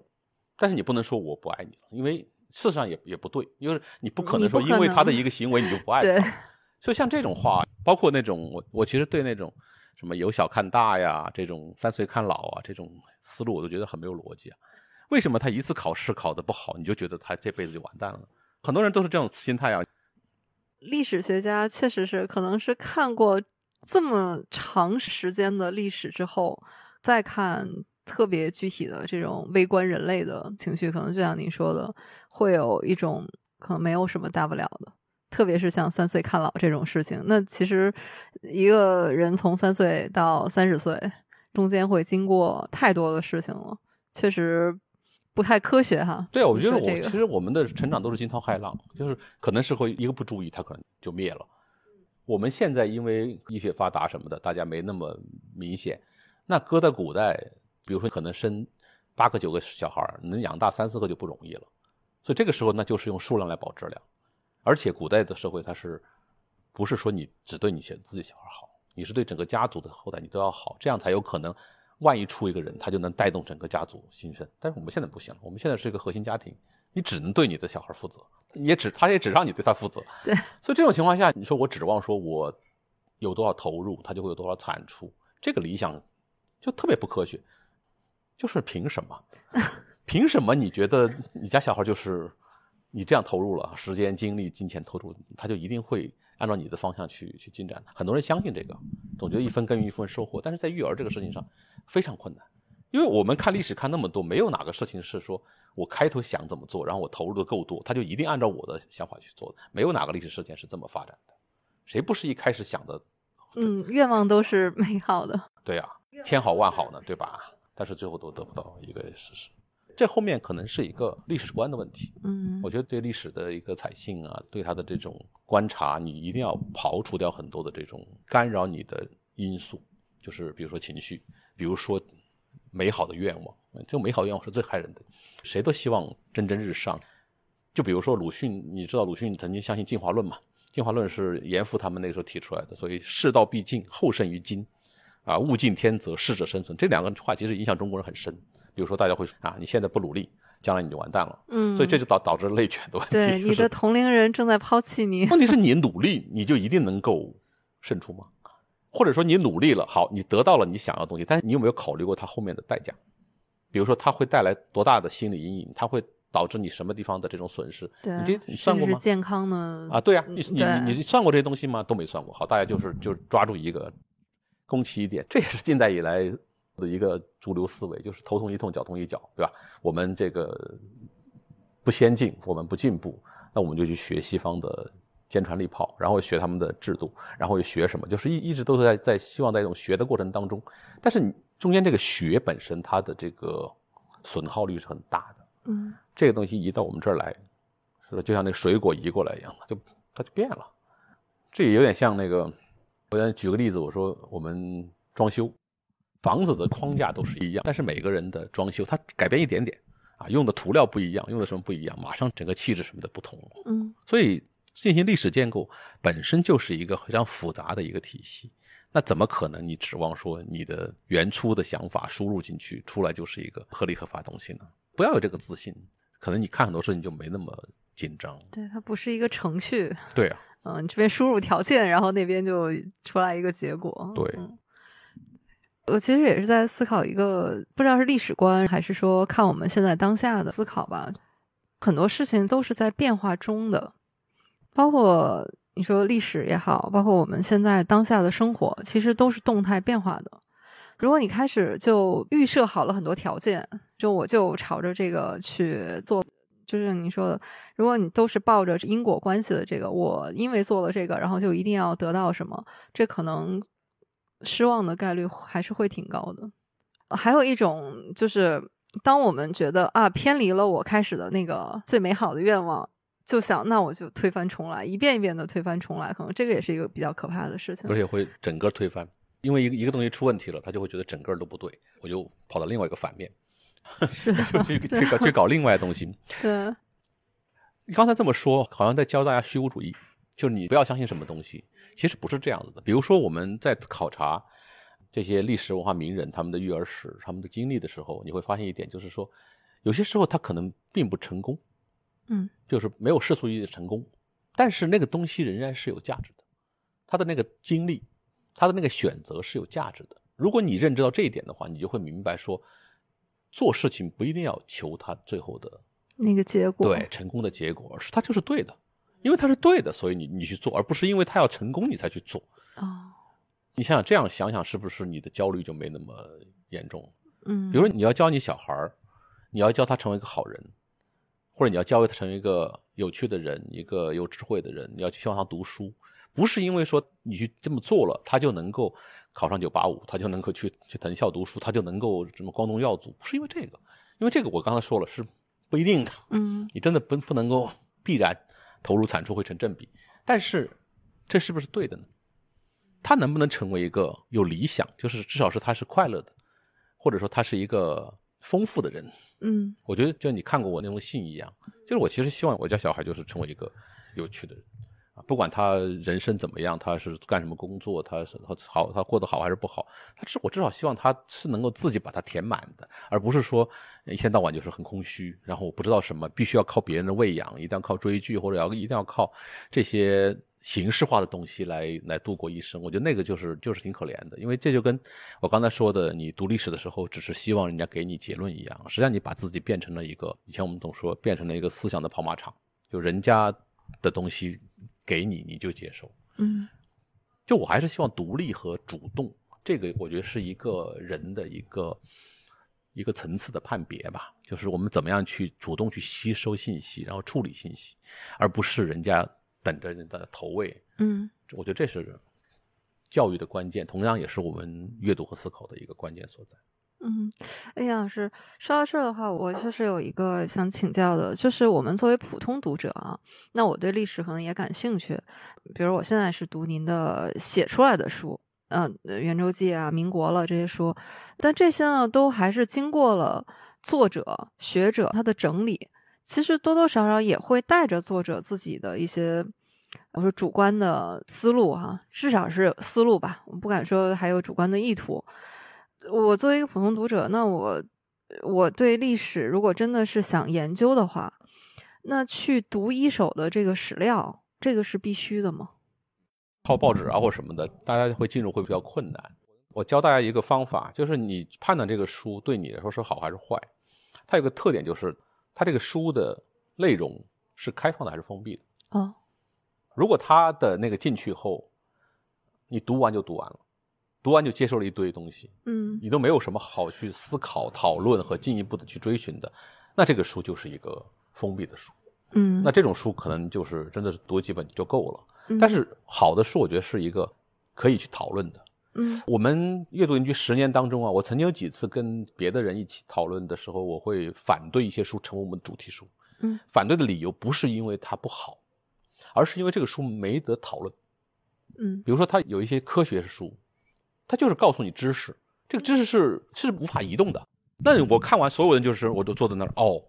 但是你不能说我不爱你了，因为事实上也也不对，因为你不可能说因为他的一个行为你就不爱 他。所以像这种话，包括那种我我其实对那种什么由小看大呀，这种三岁看老啊，这种思路我都觉得很没有逻辑啊。为什么他一次考试考得不好，你就觉得他这辈子就完蛋了？很多人都是这种心态啊。历史学家确实是，可能是看过这么长时间的历史之后，再看特别具体的这种微观人类的情绪，可能就像你说的，会有一种可能没有什么大不了的。特别是像三岁看老这种事情，那其实一个人从三岁到三十岁，中间会经过太多的事情了，确实不太科学哈。对，我觉得我这个其实我们的成长都是惊涛骇浪，就是可能是会一个不注意，它可能就灭了。我们现在因为医学发达什么的，大家没那么明显。那搁在古代，比如说可能生八个九个小孩儿，能养大三四个就不容易了。所以这个时候那就是用数量来保质量。而且古代的社会，它是不是说你只对你自己小孩好，你是对整个家族的后代你都要好，这样才有可能，万一出一个人，他就能带动整个家族兴盛。但是我们现在不行了，我们现在是一个核心家庭，你只能对你的小孩负责，也只他也只让你对他负责。对，所以这种情况下，你说我指望说我有多少投入，他就会有多少产出，这个理想就特别不科学。就是凭什么？凭什么你觉得你家小孩就是？你这样投入了时间、精力、金钱投入，他就一定会按照你的方向去去进展。很多人相信这个，总觉得一分耕耘一分收获，但是在育儿这个事情上非常困难，因为我们看历史看那么多，没有哪个事情是说我开头想怎么做，然后我投入的够多，他就一定按照我的想法去做的。没有哪个历史事件是这么发展的，谁不是一开始想的？嗯，愿望都是美好的。对呀、千好万好呢，对吧？但是最后都得不到一个事实。这后面可能是一个历史观的问题。嗯，我觉得对历史的一个采信啊，对他的这种观察，你一定要刨除掉很多的这种干扰你的因素，就是比如说情绪，比如说美好的愿望，这个美好愿望是最害人的，谁都希望蒸蒸日上。就比如说鲁迅，你知道鲁迅曾经相信进化论嘛？进化论是严复他们那时候提出来的，所以世道必尽，后胜于今，啊，物竞天择，适者生存，这两个话其实影响中国人很深。比如说，大家会说啊，你现在不努力，将来你就完蛋了。嗯，所以这就导导致内卷的问题。对就是你的同龄人正在抛弃你。问题是你努力，你就一定能够胜出吗？或者说你努力了，好，你得到了你想要的东西，但是你有没有考虑过它后面的代价？比如说，它会带来多大的心理阴影？它会导致你什么地方的这种损失？对，你这你算过吗？健康呢啊，对呀、你你你算过这些东西吗？都没算过。好，大家就是就抓住一个攻其一点，这也是近代以来的一个主流思维，就是头痛医痛，脚痛医脚，对吧？我们这个不先进，我们不进步，那我们就去学西方的坚船利炮，然后学他们的制度，然后又学什么，就是一一直都是在在希望在这种学的过程当中，但是你中间这个学本身它的这个损耗率是很大的。嗯这个东西移到我们这儿来，是吧？就像那水果移过来一样，就它就变了。这也有点像那个，我想举个例子，我说我们装修房子的框架都是一样，但是每个人的装修它改变一点点啊，用的涂料不一样，用的什么不一样，马上整个气质什么的不同。嗯所以进行历史建构本身就是一个非常复杂的一个体系。那怎么可能你指望说你的原初的想法输入进去，出来就是一个合理合法东西呢？不要有这个自信，可能你看很多事情就没那么紧张。对，它不是一个程序。对啊，嗯，你这边输入条件，然后那边就出来一个结果。对嗯我其实也是在思考一个，不知道是历史观，还是说看我们现在当下的思考吧。很多事情都是在变化中的，包括你说历史也好，包括我们现在当下的生活，其实都是动态变化的。如果你开始就预设好了很多条件，就我就朝着这个去做，就是你说的，如果你都是抱着因果关系的这个，我因为做了这个，然后就一定要得到什么，这可能失望的概率还是会挺高的。还有一种就是，当我们觉得啊偏离了我开始的那个最美好的愿望，就想那我就推翻重来，一遍一遍的推翻重来，可能这个也是一个比较可怕的事情。而且会整个推翻，因为一个一个东西出问题了，他就会觉得整个都不对，我就跑到另外一个反面，就去 去搞去搞另外的东西。对，你刚才这么说，好像在教大家虚无主义，就是你不要相信什么东西，其实不是这样子的。比如说我们在考察。这些历史文化名人他们的育儿史、他们的经历的时候，你会发现一点，就是说，有些时候他可能并不成功，嗯，就是没有世俗意义的成功，但是那个东西仍然是有价值的，他的那个经历，他的那个选择是有价值的。如果你认知到这一点的话，你就会明白说，做事情不一定要求他最后的那个结果，对成功的结果，而是他就是对的，因为他是对的，所以你你去做，而不是因为他要成功你才去做哦。你想想，这样想想，是不是你的焦虑就没那么严重？嗯，比如说你要教你小孩儿，你要教他成为一个好人，或者你要教他成为一个有趣的人，一个有智慧的人，你要去希望他读书，不是因为说你去这么做了，他就能够考上九八五，他就能够去去藤校读书，他就能够什么光宗耀祖，不是因为这个，因为这个我刚才说了是不一定的。嗯，你真的不不能够必然投入产出会成正比，但是这是不是对的呢？他能不能成为一个有理想，就是至少是他是快乐的，或者说他是一个丰富的人？嗯，我觉得就你看过我那封信一样，就是我其实希望我家小孩就是成为一个有趣的人啊，不管他人生怎么样，他是干什么工作，他是他好，他过得好还是不好，他至我至少希望他是能够自己把它填满的，而不是说一天到晚就是很空虚，然后我不知道什么，必须要靠别人的喂养，一定要靠追剧或者要一定要靠这些。形式化的东西来来度过一生，我觉得那个就是就是挺可怜的，因为这就跟我刚才说的，你读历史的时候只是希望人家给你结论一样，实际上你把自己变成了一个以前我们总说变成了一个思想的跑马场，就人家的东西给你你就接受，嗯，就我还是希望独立和主动，这个我觉得是一个人的一个一个层次的判别吧，就是我们怎么样去主动去吸收信息，然后处理信息，而不是人家。等着人的投喂，嗯，我觉得这是教育的关键，同样也是我们阅读和思考的一个关键所在。嗯，哎呀，是说到这儿的话，我确实有一个想请教的，就是我们作为普通读者啊，那我对历史可能也感兴趣，比如我现在是读您的写出来的书，嗯，《圆周记》啊，《民国了》这些书，但这些呢，都还是经过了作者、学者他的整理。其实多多少少也会带着作者自己的一些，我说主观的思路哈，至少是思路吧，我不敢说还有主观的意图。我作为一个普通读者，那我我对历史如果真的是想研究的话，那去读一手的这个史料，这个是必须的吗？靠报纸啊或什么的，大家会进入会比较困难。我教大家一个方法，就是你判断这个书对你来说是好还是坏，它有个特点就是。它这个书的内容是开放的还是封闭的？哦，如果它的那个进去后，你读完就读完了，读完就接受了一堆东西，嗯，你都没有什么好去思考、讨论和进一步的去追寻的，那这个书就是一个封闭的书，嗯，那这种书可能就是真的是读几本就够了。但是好的书，我觉得是一个可以去讨论的。嗯，我们阅读邻居十年当中啊，我曾经有几次跟别的人一起讨论的时候，我会反对一些书成为我们的主题书。嗯，反对的理由不是因为它不好，而是因为这个书没得讨论。嗯，比如说它有一些科学书，它就是告诉你知识，这个知识是是无法移动的。那我看完所有人就是我都坐在那儿哦，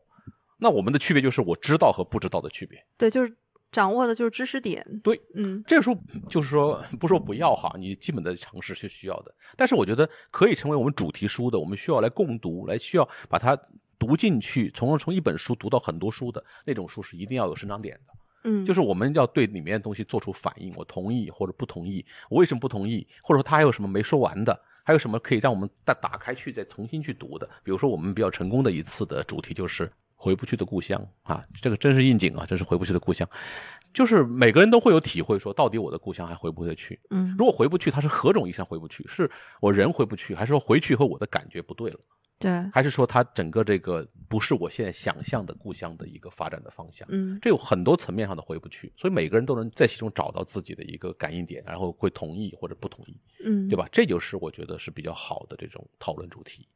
那我们的区别就是我知道和不知道的区别。对，就是。掌握的就是知识点，对，嗯，这个书就是说，不说不要哈，你基本的常识是需要的，但是我觉得可以成为我们主题书的，我们需要来共读，来需要把它读进去，从而从一本书读到很多书的那种书是一定要有生长点的，嗯，就是我们要对里面的东西做出反应，我同意或者不同意，我为什么不同意，或者说他还有什么没说完的，还有什么可以让我们再打开去再重新去读的，比如说我们比较成功的一次的主题就是。回不去的故乡啊，这个真是应景啊，真是回不去的故乡。就是每个人都会有体会，说到底我的故乡还回不回去？嗯，如果回不去，它是何种意义上回不去？是我人回不去，还是说回去以后我的感觉不对了？对，还是说它整个这个不是我现在想象的故乡的一个发展的方向？嗯这有很多层面上的回不去，所以每个人都能在其中找到自己的一个感应点，然后会同意或者不同意，嗯，对？吧？这就是我觉得是比较好的这种讨论主题。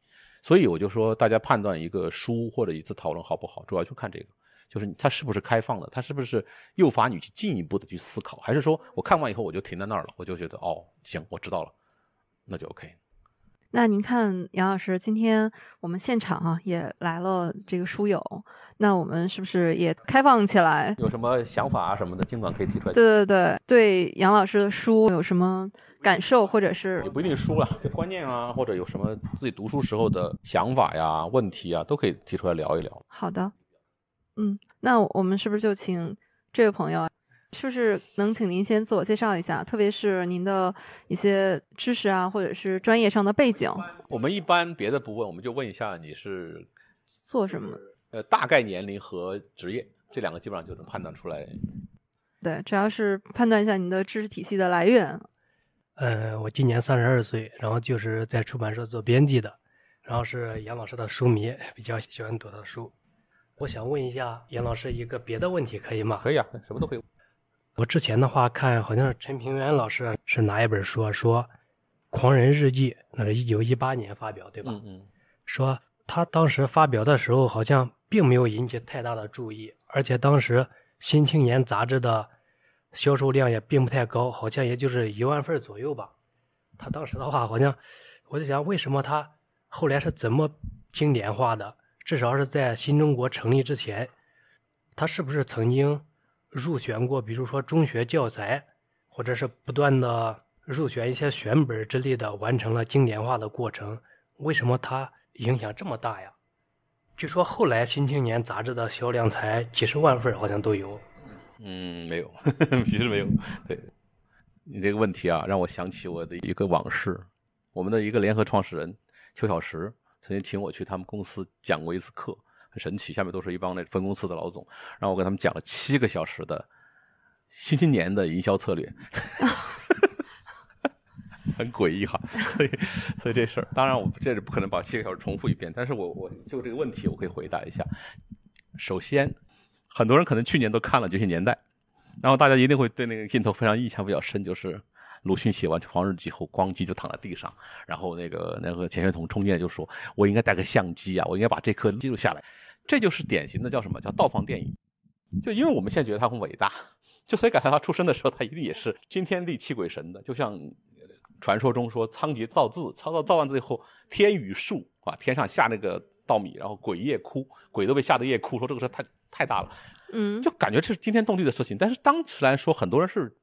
所以我就说，大家判断一个书或者一次讨论好不好，主要就看这个，就是它是不是开放的，它是不是诱发你去进一步的去思考，还是说我看完以后我就停在那儿了，我就觉得哦，行，我知道了，那就 OK。那您看，杨老师，今天我们现场啊也来了这个书友，那我们是不是也开放起来？有什么想法啊什么的，尽管可以提出来。对对对，对杨老师的书有什么感受，或者是也不一定书了，就观念啊，或者有什么自己读书时候的想法呀、问题啊，都可以提出来聊一聊。好的，嗯，那我们是不是就请这位朋友啊，是不是能请您先自我介绍一下，特别是您的一些知识啊，或者是专业上的背景，我们一般别的不问，我们就问一下你是做什么？呃大概年龄和职业这两个基本上就能判断出来。对，主要是判断一下您的知识体系的来源。呃，我今年三十二岁，然后就是在出版社做编辑的，然后是杨老师的书迷，比较喜欢读他的书。我想问一下杨老师一个别的问题，可以吗？可以啊，什么都可以。我之前的话看，好像是陈平原老师是哪一本书啊说《狂人日记》，那是一九一八年发表，对吧？嗯嗯，说他当时发表的时候好像并没有引起太大的注意，而且当时《新青年》杂志的销售量也并不太高，好像也就是一万份左右吧。他当时的话，好像我就想，为什么他后来是怎么经典化的？至少是在新中国成立之前，他是不是曾经入选过，比如说中学教材，或者是不断的入选一些选本之类的，完成了经典化的过程？为什么它影响这么大呀？据说后来《新青年》杂志的销量才几十万份，好像都有。嗯，没有，其实没有。对你这个问题啊，让我想起我的一个往事。我们的一个联合创始人邱小石曾经请我去他们公司讲过一次课，很神奇，下面都是一帮那分公司的老总，然后我跟他们讲了七个小时的《新青年》的营销策略。很诡异哈，所以所以这事儿，当然我这是不可能把七个小时重复一遍，但是我我就这个问题我可以回答一下。首先，很多人可能去年都看了《觉醒年代》，然后大家一定会对那个镜头非常印象比较深，就是鲁迅写完《黄日记》后，咣叽就躺在地上，然后那个那个钱学同冲进来就说：“我应该带个相机啊，我应该把这刻记录下来。”这就是典型的叫什么叫倒放电影。就因为我们现在觉得他很伟大，就所以感觉他出生的时候，他一定也是惊天地泣鬼神的，就像传说中说仓颉造字，造造造完字以后，天雨树啊，天上下那个稻米，然后鬼夜哭，鬼都被吓得夜哭，说这个事太太大了。嗯，就感觉这是惊天动地的事情。但是当时来说，很多人是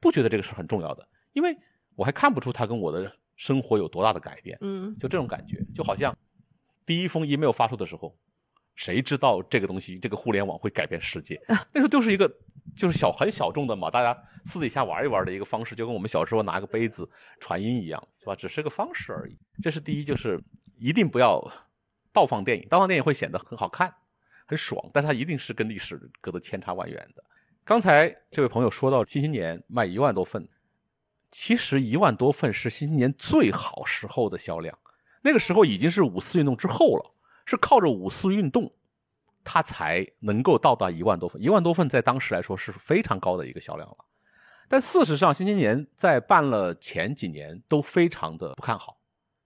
不觉得这个事很重要的，因为我还看不出他跟我的生活有多大的改变。嗯就这种感觉，就好像第一封 email 发出的时候，谁知道这个东西，这个互联网会改变世界？那时候就是一个就是小很小众的嘛，大家私底下玩一玩的一个方式，就跟我们小时候拿个杯子传音一样，是吧？只是个方式而已。这是第一，就是一定不要倒放电影，倒放电影会显得很好看。很爽，但它一定是跟历史隔得千差万远的。刚才这位朋友说到《新青年》卖一万多份，其实一万多份是《新青年》最好时候的销量，那个时候已经是五四运动之后了，是靠着五四运动，它才能够到达一万多份。一万多份在当时来说是非常高的一个销量了。但事实上，《新青年》在办了前几年都非常的不看好。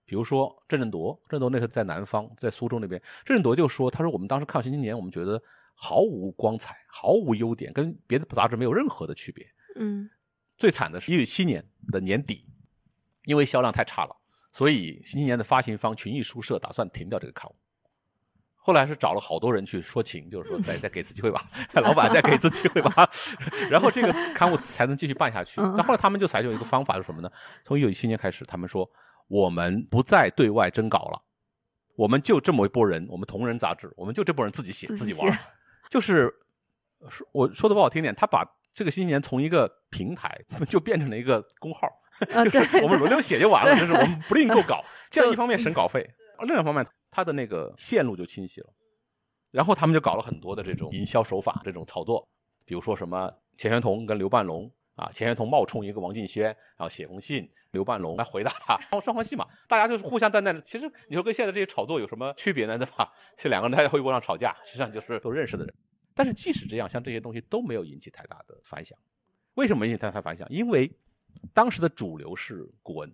比如说郑振铎，郑振铎那时候在南方，在苏州那边，郑振铎就说：“他说我们当时看《新青年》，我们觉得毫无光彩，毫无优点，跟别的杂志没有任何的区别。嗯最惨的是一七年的年底，因为销量太差了，所以《新青年》的发行方群益书社打算停掉这个刊物。后来是找了好多人去说情，就是说再再给次机会吧，老板再给次机会吧，然后这个刊物才能继续办下去。嗯那后来他们就采取一个方法是什么呢？从一九一七年开始，他们说我们不再对外征稿了，我们就这么一拨人，我们同人杂志，我们就这拨人自己写自己玩，就是说我说的不好听点，他把这个新年从一个平台就变成了一个公号，啊，就对是，我们轮流写就完了，就是我们不另购稿。这样一方面省稿费，另一方面它的那个线路就清晰了。然后他们就搞了很多的这种营销手法，这种炒作，比如说什么钱玄同跟刘半龙啊，钱玄同冒充一个王敬轩，然后写封信，刘半龙来回答他，然后双方戏嘛，大家就是互相在那。其实你说跟现在这些炒作有什么区别呢？对吧？这两个人在微博上吵架，实际上就是都认识的人。但是即使这样，像这些东西都没有引起太大的反响。为什么引起太大反响？因为当时的主流是古文，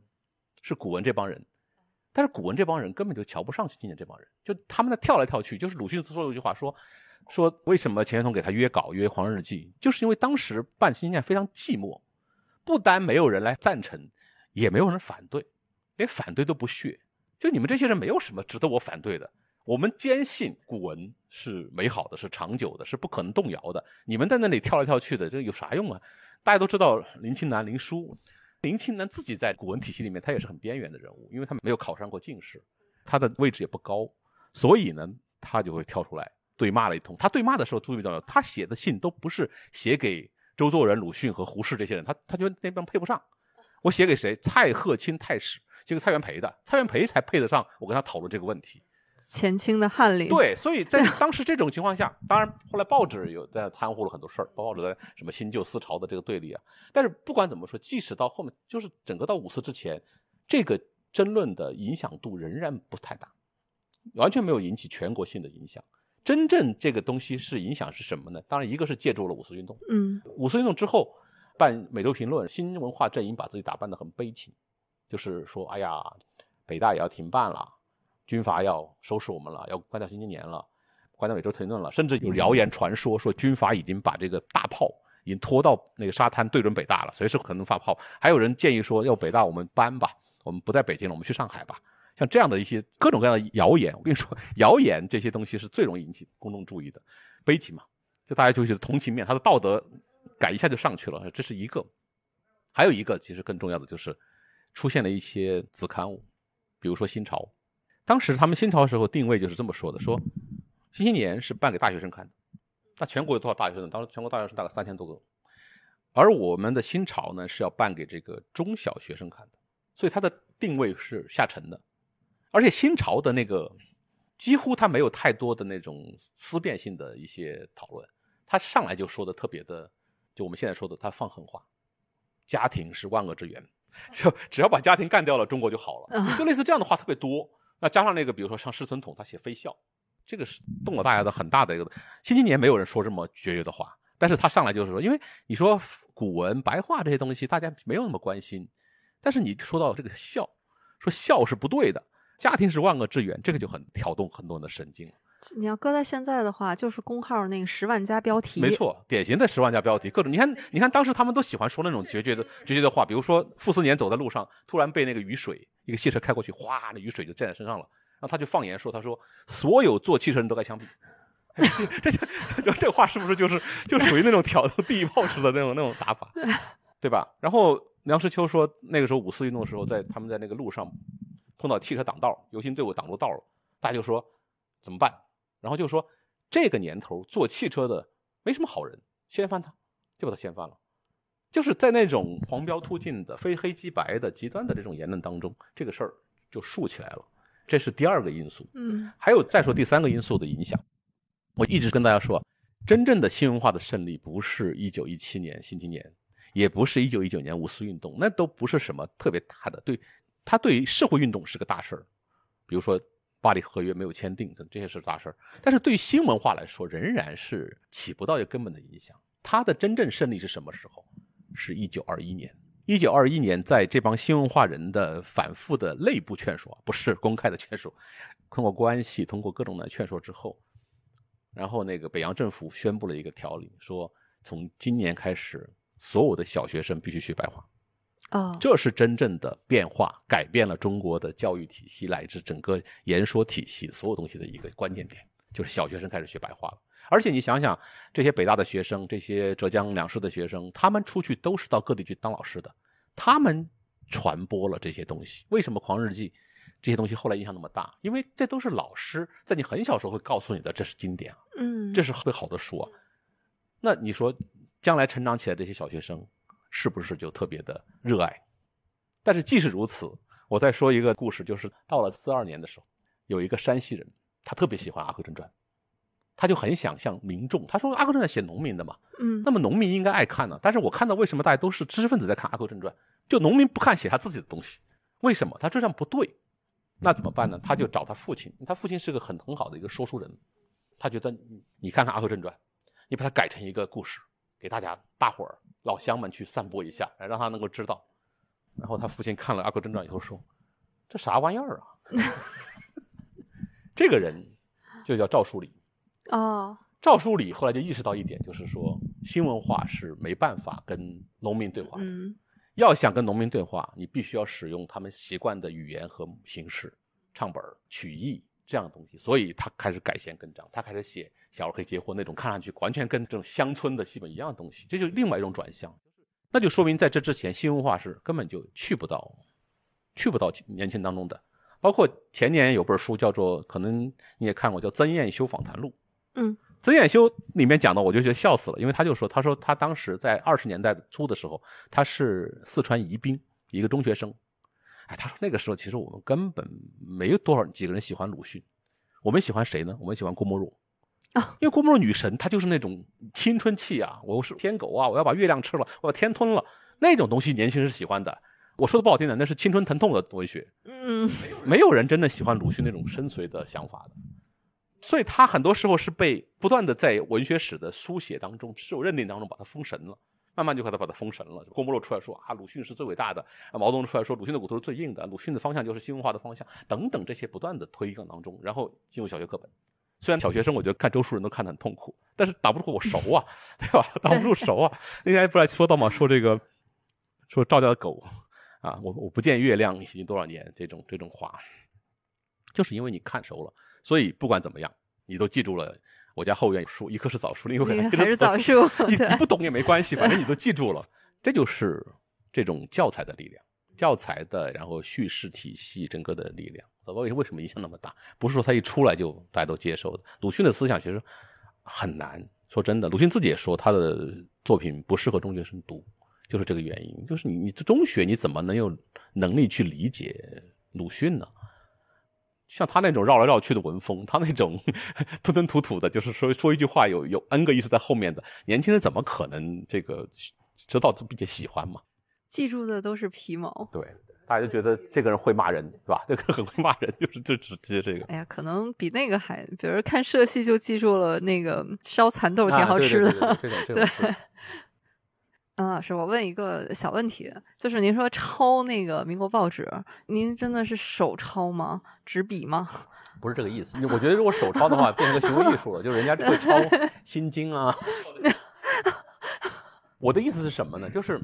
是古文这帮人。但是古文这帮人根本就瞧不上新青年这帮人，就他们在跳来跳去。就是鲁迅说有一句话说。说为什么钱玄同给他约稿约《黄日记》，就是因为当时办新念非常寂寞，不单没有人来赞成，也没有人反对，连反对都不屑。就你们这些人没有什么值得我反对的。我们坚信古文是美好的，是长久的，是不可能动摇的。你们在那里跳来跳去的，这有啥用啊？大家都知道林清南林殊，林清南自己在古文体系里面，他也是很边缘的人物，因为他没有考上过进士，他的位置也不高，所以呢，他就会跳出来。对骂了一通，他对骂的时候注意到了，他写的信都不是写给周作人、鲁迅和胡适这些人，他他觉得那帮配不上。我写给谁？蔡鹤卿太史，这个蔡元培的，蔡元培才配得上我跟他讨论这个问题。前清的翰林。对，所以在 当时这种情况下，当然后来报纸有在掺和了很多事儿，报纸在什么新旧思潮的这个对立啊。但是不管怎么说，即使到后面，就是整个到五四之前，这个争论的影响度仍然不太大，完全没有引起全国性的影响。真正这个东西是影响是什么呢？当然，一个是借助了五四运动。嗯，五四运动之后，办《美洲评论》，新文化阵营把自己打扮得很悲情，就是说，哎呀，北大也要停办了，军阀要收拾我们了，要关掉《新青年》了，关掉《美洲评论》了，甚至有谣言传说说军阀已经把这个大炮已经拖到那个沙滩对准北大了，随时可能发炮。还有人建议说，要北大我们搬吧，我们不在北京了，我们去上海吧。像这样的一些各种各样的谣言，我跟你说，谣言这些东西是最容易引起公众注意的，悲情嘛，就大家就觉得同情面，他的道德感一下就上去了，这是一个。还有一个其实更重要的就是，出现了一些子刊物，比如说《新潮》，当时他们《新潮》的时候定位就是这么说的：说《新青年》是办给大学生看的，那全国有多少大学生？当时全国大学生大概三千多个，而我们的《新潮》呢是要办给这个中小学生看的，所以它的定位是下沉的。而且新潮的那个，几乎它没有太多的那种思辨性的一些讨论，它上来就说的特别的，就我们现在说的，它放狠话，家庭是万恶之源，就只要把家庭干掉了，中国就好了，就类似这样的话特别多。那加上那个，比如说像施存统，他写飞笑，这个是动了大家的很大的一个。新青年没有人说这么决绝的话，但是他上来就是说，因为你说古文白话这些东西，大家没有那么关心，但是你说到这个孝，说孝是不对的。家庭是万恶之源，这个就很挑动很多人的神经。你要搁在现在的话，就是公号那个十万加标题。没错，典型的十万加标题，各种。你看，你看，当时他们都喜欢说那种决绝的、决绝的话，比如说傅斯年走在路上，突然被那个雨水，一个汽车开过去，哗，那雨水就溅在身上了。然后他就放言说：“他说，所有坐汽车人都该枪毙。” 这这 这话是不是就是就属于那种挑逗地炮式的那种那种打法，对吧？然后梁实秋说，那个时候五四运动的时候，在他们在那个路上。碰到汽车挡道，游行队伍挡住道了，大家就说怎么办？然后就说这个年头坐汽车的没什么好人，掀翻他，就把他掀翻了。就是在那种黄标突进的、非黑即白的极端的这种言论当中，这个事儿就竖起来了。这是第二个因素。嗯，还有再说第三个因素的影响。我一直跟大家说，真正的新文化的胜利不是一九一七年新青年，也不是一九一九年五四运动，那都不是什么特别大的对。它对于社会运动是个大事儿，比如说巴黎合约没有签订等这些是大事儿，但是对于新文化来说仍然是起不到一个根本的影响。它的真正胜利是什么时候？是一九二一年。一九二一年，在这帮新文化人的反复的内部劝说，不是公开的劝说，通过关系，通过各种的劝说之后，然后那个北洋政府宣布了一个条例，说从今年开始，所有的小学生必须学白话。啊，这是真正的变化，改变了中国的教育体系乃至整个言说体系所有东西的一个关键点，就是小学生开始学白话了。而且你想想，这些北大的学生，这些浙江两市的学生，他们出去都是到各地去当老师的，他们传播了这些东西。为什么《狂日记》这些东西后来影响那么大？因为这都是老师在你很小时候会告诉你的，这是经典啊，嗯，这是特别好的书啊。那你说，将来成长起来这些小学生？是不是就特别的热爱？但是即使如此，我再说一个故事，就是到了四二年的时候，有一个山西人，他特别喜欢《阿 Q 正传》，他就很想向民众，他说《阿 Q 正传》写农民的嘛，嗯那么农民应该爱看呢、但是我看到为什么大家都是知识分子在看《阿 Q 正传》，就农民不看写他自己的东西，为什么？他这样不对，那怎么办呢？他就找他父亲，他父亲是个很很好的一个说书人，他觉得你你看看《阿 Q 正传》，你把它改成一个故事，给大家大伙儿老乡们去散播一下，让他能够知道。然后他父亲看了《阿 Q 正传》以后说：“这啥玩意儿啊？” 这个人就叫赵书礼。哦，赵书礼后来就意识到一点，就是说新文化是没办法跟农民对话的。嗯要想跟农民对话，你必须要使用他们习惯的语言和形式，唱本儿、曲艺这样的东西。所以他开始改弦更张，他开始写《小儿可以结婚》那种看上去完全跟这种乡村的戏本一样的东西，这就是另外一种转向。那就说明在这之前，新文化是根本就去不到，去不到年轻当中的。包括前年有本书叫做，可能你也看过，叫《曾彦修访谈录》。嗯曾彦修里面讲的，我就觉得笑死了，因为他就说，他说他当时在二十年代初的时候，他是四川宜宾一个中学生，哎，他说那个时候其实我们根本没有多少几个人喜欢鲁迅，我们喜欢谁呢？我们喜欢郭沫若。啊，因为郭沫若女神，她就是那种青春气啊，我是天狗啊，我要把月亮吃了，我要天吞了，那种东西年轻人是喜欢的。我说的不好听点，那是青春疼痛的文学，嗯没有人真的喜欢鲁迅那种深邃的想法的，所以他很多时候是被不断的在文学史的书写当中、事物认定当中把他封神了，慢慢就把他把他封神了。郭沫若出来说啊，鲁迅是最伟大的；啊毛泽东出来说鲁迅的骨头是最硬的，鲁迅的方向就是新文化的方向，等等这些不断的推更当中，然后进入小学课本。虽然小学生我觉得看周树人都看得很痛苦，但是挡不住我熟啊，对吧？挡不住熟啊。那天不是还说到嘛，说这个说赵家的狗啊，我我不见月亮已经多少年，这种这种话，就是因为你看熟了，所以不管怎么样，你都记住了。我家后院有树，一棵是枣树，另一棵是枣树你 你不懂也没关系，反正你都记住了。这就是这种教材的力量，教材的然后叙事体系整个的力量。为为什么影响那么大？不是说他一出来就大家都接受的。鲁迅的思想其实很难，说真的，鲁迅自己也说他的作品不适合中学生读，就是这个原因。就是你你这中学你怎么能有能力去理解鲁迅呢？像他那种绕来绕去的文风，他那种 吞吞吐吐的，就是说说一句话有有 N 个意思在后面的，年轻人怎么可能这个知道并且喜欢嘛？记住的都是皮毛。对，大家就觉得这个人会骂人，是吧？这个人很会骂人，就是就直接这个。哎呀，可能比那个还，比如看社戏就记住了那个烧蚕豆挺好吃的。对对对这种这种 是嗯，老师，我问一个小问题，就是您说抄那个民国报纸，您真的是手抄吗？纸笔吗？不是这个意思。我觉得如果手抄的话，变成个行为艺术了，就是人家会抄 《心经》啊。我的意思是什么呢？就是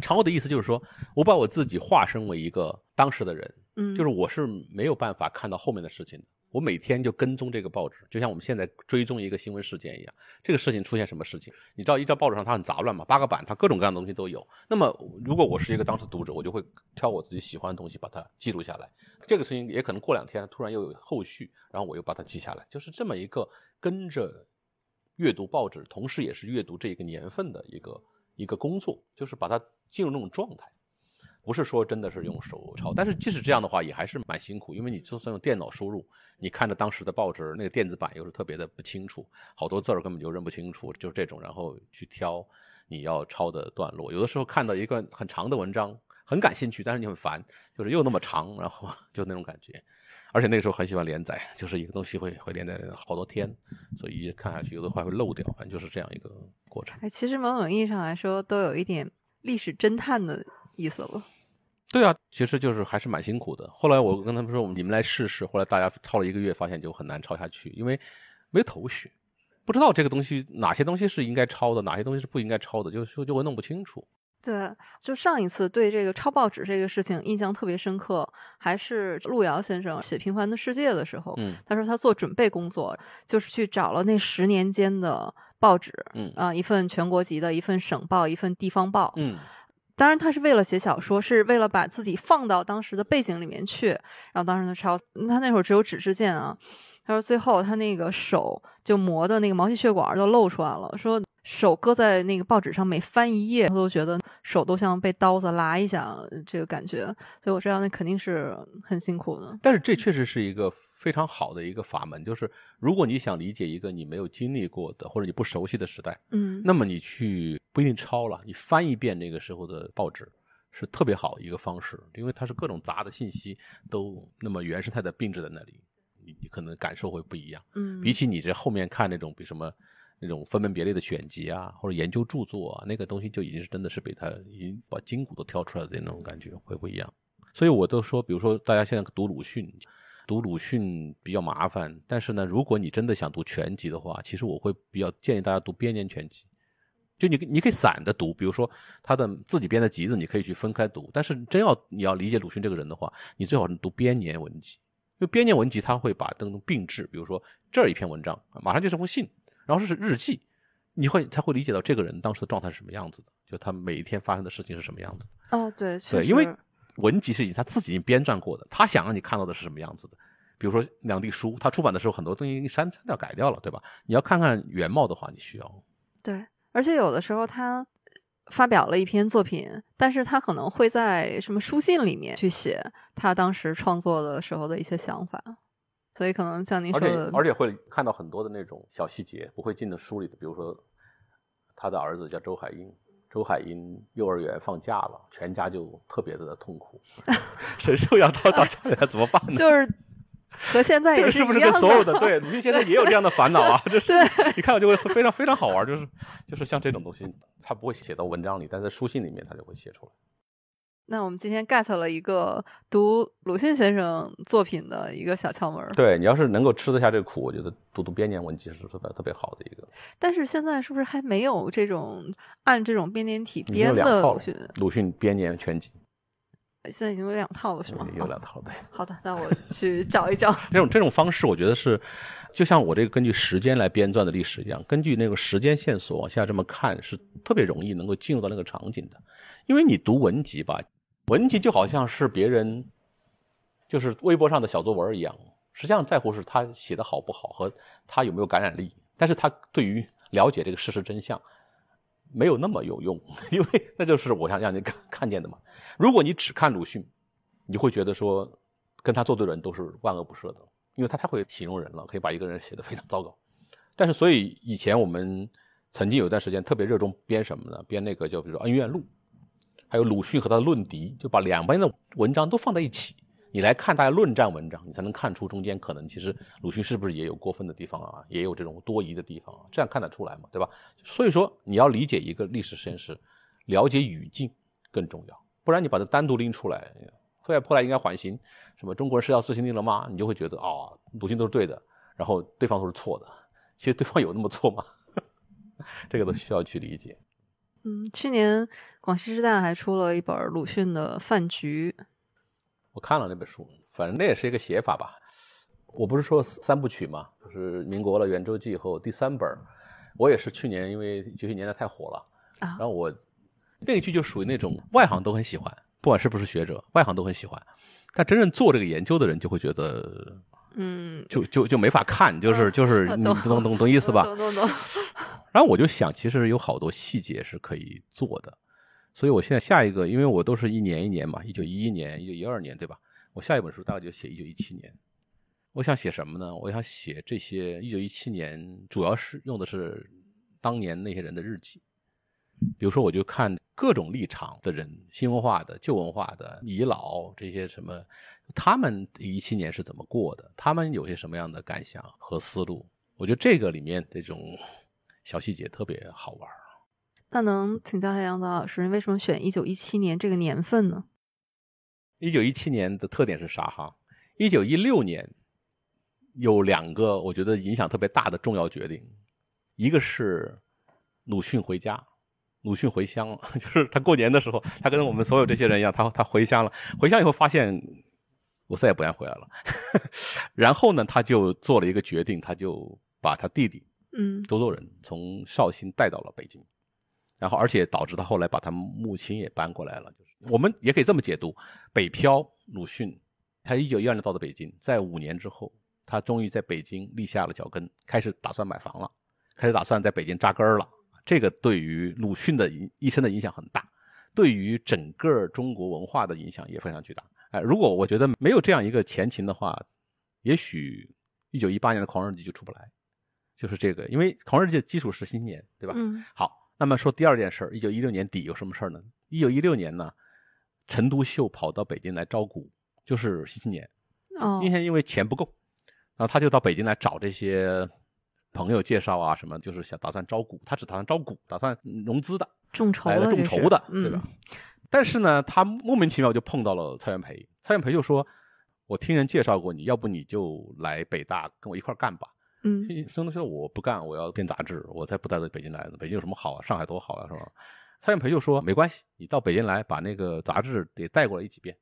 抄的意思就是说，我把我自己化身为一个当时的人，嗯，就是我是没有办法看到后面的事情的。我每天就跟踪这个报纸，就像我们现在追踪一个新闻事件一样。这个事情出现什么事情，你知道，一张报纸上它很杂乱嘛，八个版，它各种各样的东西都有。那么，如果我是一个当时读者，我就会挑我自己喜欢的东西把它记录下来。这个事情也可能过两天突然又有后续，然后我又把它记下来，就是这么一个跟着阅读报纸，同时也是阅读这一个年份的一个一个工作，就是把它进入那种状态。不是说真的是用手抄，但是即使这样的话，也还是蛮辛苦，因为你就算用电脑输入，你看着当时的报纸那个电子版又是特别的不清楚，好多字儿根本就认不清楚，就是这种，然后去挑你要抄的段落。有的时候看到一个很长的文章，很感兴趣，但是你很烦，就是又那么长，然后 就那种感觉。而且那个时候很喜欢连载，就是一个东西会会连载好多天，所以一直看下去，有的话会漏掉，反正就是这样一个过程。哎，其实某种意义上来说，都有一点历史侦探的意思了。对啊，其实就是还是蛮辛苦的。后来我跟他们说，你们来试试。后来大家抄了一个月，发现就很难抄下去，因为没头绪，不知道这个东西哪些东西是应该抄的，哪些东西是不应该抄的，就就就会弄不清楚。对，就上一次对这个抄报纸这个事情印象特别深刻，还是路遥先生写《平凡的世界》的时候，嗯他说他做准备工作，就是去找了那十年间的报纸，嗯啊、一份全国级的，一份省报，一份地方报，嗯当然，他是为了写小说，是为了把自己放到当时的背景里面去。然后当时他抄，他那会儿只有纸质剑啊。他说最后他那个手就磨的那个毛细血管都露出来了，说手搁在那个报纸上每翻一页，他都觉得手都像被刀子拉一下这个感觉。所以我知道那肯定是很辛苦的。但是这确实是一个非常好的一个法门，就是如果你想理解一个你没有经历过的或者你不熟悉的时代，嗯，那么你去不一定抄了，你翻一遍那个时候的报纸是特别好一个方式，因为它是各种杂的信息都那么原生态的并置在那里，你你可能感受会不一样。嗯，比起你这后面看那种比什么那种分门别类的选集啊，或者研究著作啊，那个东西就已经是真的是被它已经把筋骨都挑出来的那种感觉会不一样。所以我都说，比如说大家现在读鲁迅，读鲁迅比较麻烦，但是呢，如果你真的想读全集的话，其实我会比较建议大家读编年全集。就你你可以散着读，比如说他的自己编的集子，你可以去分开读。但是真要你要理解鲁迅这个人的话，你最好是读编年文集，因为编年文集他会把这种并置，比如说这儿一篇文章，马上就是封信，然后是日记，你会才会理解到这个人当时的状态是什么样子的，就他每一天发生的事情是什么样子的。哦，对，对，因为文集是已经他自己已经编撰过的，他想让你看到的是什么样子的。比如说两地书，他出版的时候很多东西删删掉改掉了，对吧？你要看看原貌的话，你需要。对，而且有的时候他发表了一篇作品，但是他可能会在什么书信里面去写他当时创作的时候的一些想法，所以可能像您说的，而且会看到很多的那种小细节，不会进的书里的。比如说，他的儿子叫周海婴，周海英幼儿园放假了，全家就特别的痛苦，神兽要到到家里来怎么办呢？就是和现在也这个是不是跟所有的对鲁迅先生也有这样的烦恼啊？这是对你看我就会非常非常好玩，就是就是像这种东西，他不会写到文章里，但在书信里面他就会写出来。那我们今天 get 了一个读鲁迅先生作品的一个小窍门。对你要是能够吃得下这个苦，我觉得读读编年文集是特别特别好的一个。但是现在是不是还没有这种按这种编年体编的鲁迅？鲁迅编年全集现在已经有两套了，是吗？有两套了，对。好的，那我去找一找。这种这种方式，我觉得是，就像我这个根据时间来编撰的历史一样，根据那个时间线索往下这么看，是特别容易能够进入到那个场景的。因为你读文集吧，文集就好像是别人，就是微博上的小作文一样，实际上在乎是他写的好不好和他有没有感染力，但是他对于了解这个事实真相。没有那么有用，因为那就是我想让你看看见的嘛。如果你只看鲁迅，你会觉得说跟他作对的人都是万恶不赦的，因为他太会形容人了，可以把一个人写得非常糟糕。但是，所以以前我们曾经有一段时间特别热衷编什么呢？编那个叫比如说《恩怨录》，还有鲁迅和他的论敌，就把两边的文章都放在一起，你来看大家论战文章，你才能看出中间可能其实鲁迅是不是也有过分的地方啊，也有这种多疑的地方啊，这样看得出来嘛，对吧？所以说你要理解一个历史现实，了解语境更重要，不然你把它单独拎出来，后来应该缓刑，什么中国人是要自行令了吗？你就会觉得哦，鲁迅都是对的，然后对方都是错的，其实对方有那么错吗？这个都需要去理解。嗯，去年广西师大还出了一本鲁迅的《饭局》，我看了那本书，反正那也是一个写法吧。我不是说三部曲嘛，就是民国了、圆周记以后第三本，我也是去年因为九十年代太火了，啊然后我那一句就属于那种外行都很喜欢，不管是不是学者，外行都很喜欢，但真正做这个研究的人就会觉得嗯，就就就没法看，就是就是你懂懂懂懂意思吧？懂懂懂。然后我就想，其实有好多细节是可以做的，所以我现在下一个，因为我都是一年一年嘛，一九一一年、一九一二年，对吧？我下一本书大概就写一九一七年。我想写什么呢？我想写这些一九一七年，主要是用的是当年那些人的日记。比如说，我就看各种立场的人，新文化的、旧文化的、遗老这些什么，他们一七年是怎么过的？他们有些什么样的感想和思路？我觉得这个里面这种小细节特别好玩。那能请教一下杨导老师，为什么选一九一七年这个年份呢？一九一七年的特点是啥哈？一九一六年有两个我觉得影响特别大的重要决定，一个是鲁迅回家，鲁迅回乡了，就是他过年的时候，他跟我们所有这些人一样，他他回乡了，回乡以后发现我再也不愿回来了，然后呢，他就做了一个决定，他就把他弟弟嗯周作人从绍兴带到了北京，然后而且导致他后来把他母亲也搬过来了。就是我们也可以这么解读：北漂鲁迅，他一九一二年到的北京，在五年之后，他终于在北京立下了脚跟，开始打算买房了，开始打算在北京扎根儿了。这个对于鲁迅的一一生的影响很大，对于整个中国文化的影响也非常巨大。哎，如果我觉得没有这样一个前情的话，也许一九一八年的《狂人日记》就出不来，就是这个，因为《狂人日记》的基础是新年，对吧？嗯好，那么说第二件事儿，一九一六年底有什么事儿呢？一九一六年呢，陈独秀跑到北京来招股，就是新青年。哦新青年因为钱不够，然后他就到北京来找这些朋友介绍啊什么，就是想打算招股，他只打算招股，打算融资的，众筹来了了这是众筹的，对吧嗯？但是呢，他莫名其妙就碰到了蔡元培，蔡元培就说：“我听人介绍过你，要不你就来北大跟我一块干吧。”嗯孙东说：“我不干，我要编杂志，我才不待在北京来呢。北京有什么好啊？上海多好啊，是吧？”蔡元培就说：“没关系，你到北京来，把那个杂志得带过来一起编。”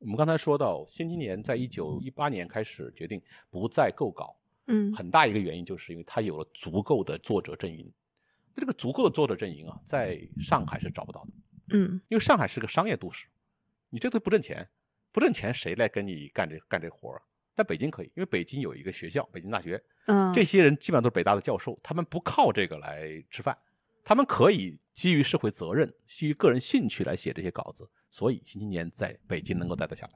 我们刚才说到，《新青年》在一九一八年开始决定不再购稿，嗯很大一个原因就是因为他有了足够的作者阵营。那这个足够的作者阵营啊，在上海是找不到的，嗯因为上海是个商业都市，你这都不挣钱，不挣钱谁来跟你干这干这活儿啊？在北京可以，因为北京有一个学校，北京大学，嗯这些人基本上都是北大的教授，他们不靠这个来吃饭，他们可以基于社会责任、基于个人兴趣来写这些稿子，所以新青年在北京能够待得下来。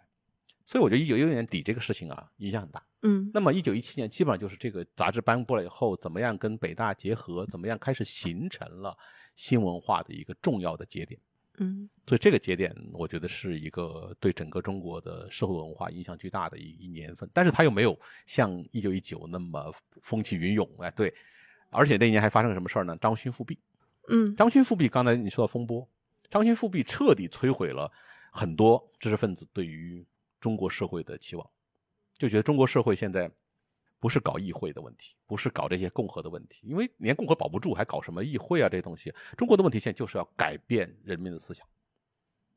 所以我觉得一九一六年底这个事情啊，影响很大。嗯那么一九一七年基本上就是这个杂志颁布了以后，怎么样跟北大结合，怎么样开始形成了新文化的一个重要的节点。嗯。所以这个节点，我觉得是一个对整个中国的社会文化影响巨大的一一年份，但是它又没有像一九一九那么风起云涌，哎，对，而且那一年还发生了什么事儿呢？张勋复辟，嗯。张勋复辟，刚才你说到风波，张勋复辟彻底摧毁了很多知识分子对于中国社会的期望，就觉得中国社会现在不是搞议会的问题，不是搞这些共和的问题，因为连共和保不住，还搞什么议会啊这些东西？中国的问题现在就是要改变人民的思想，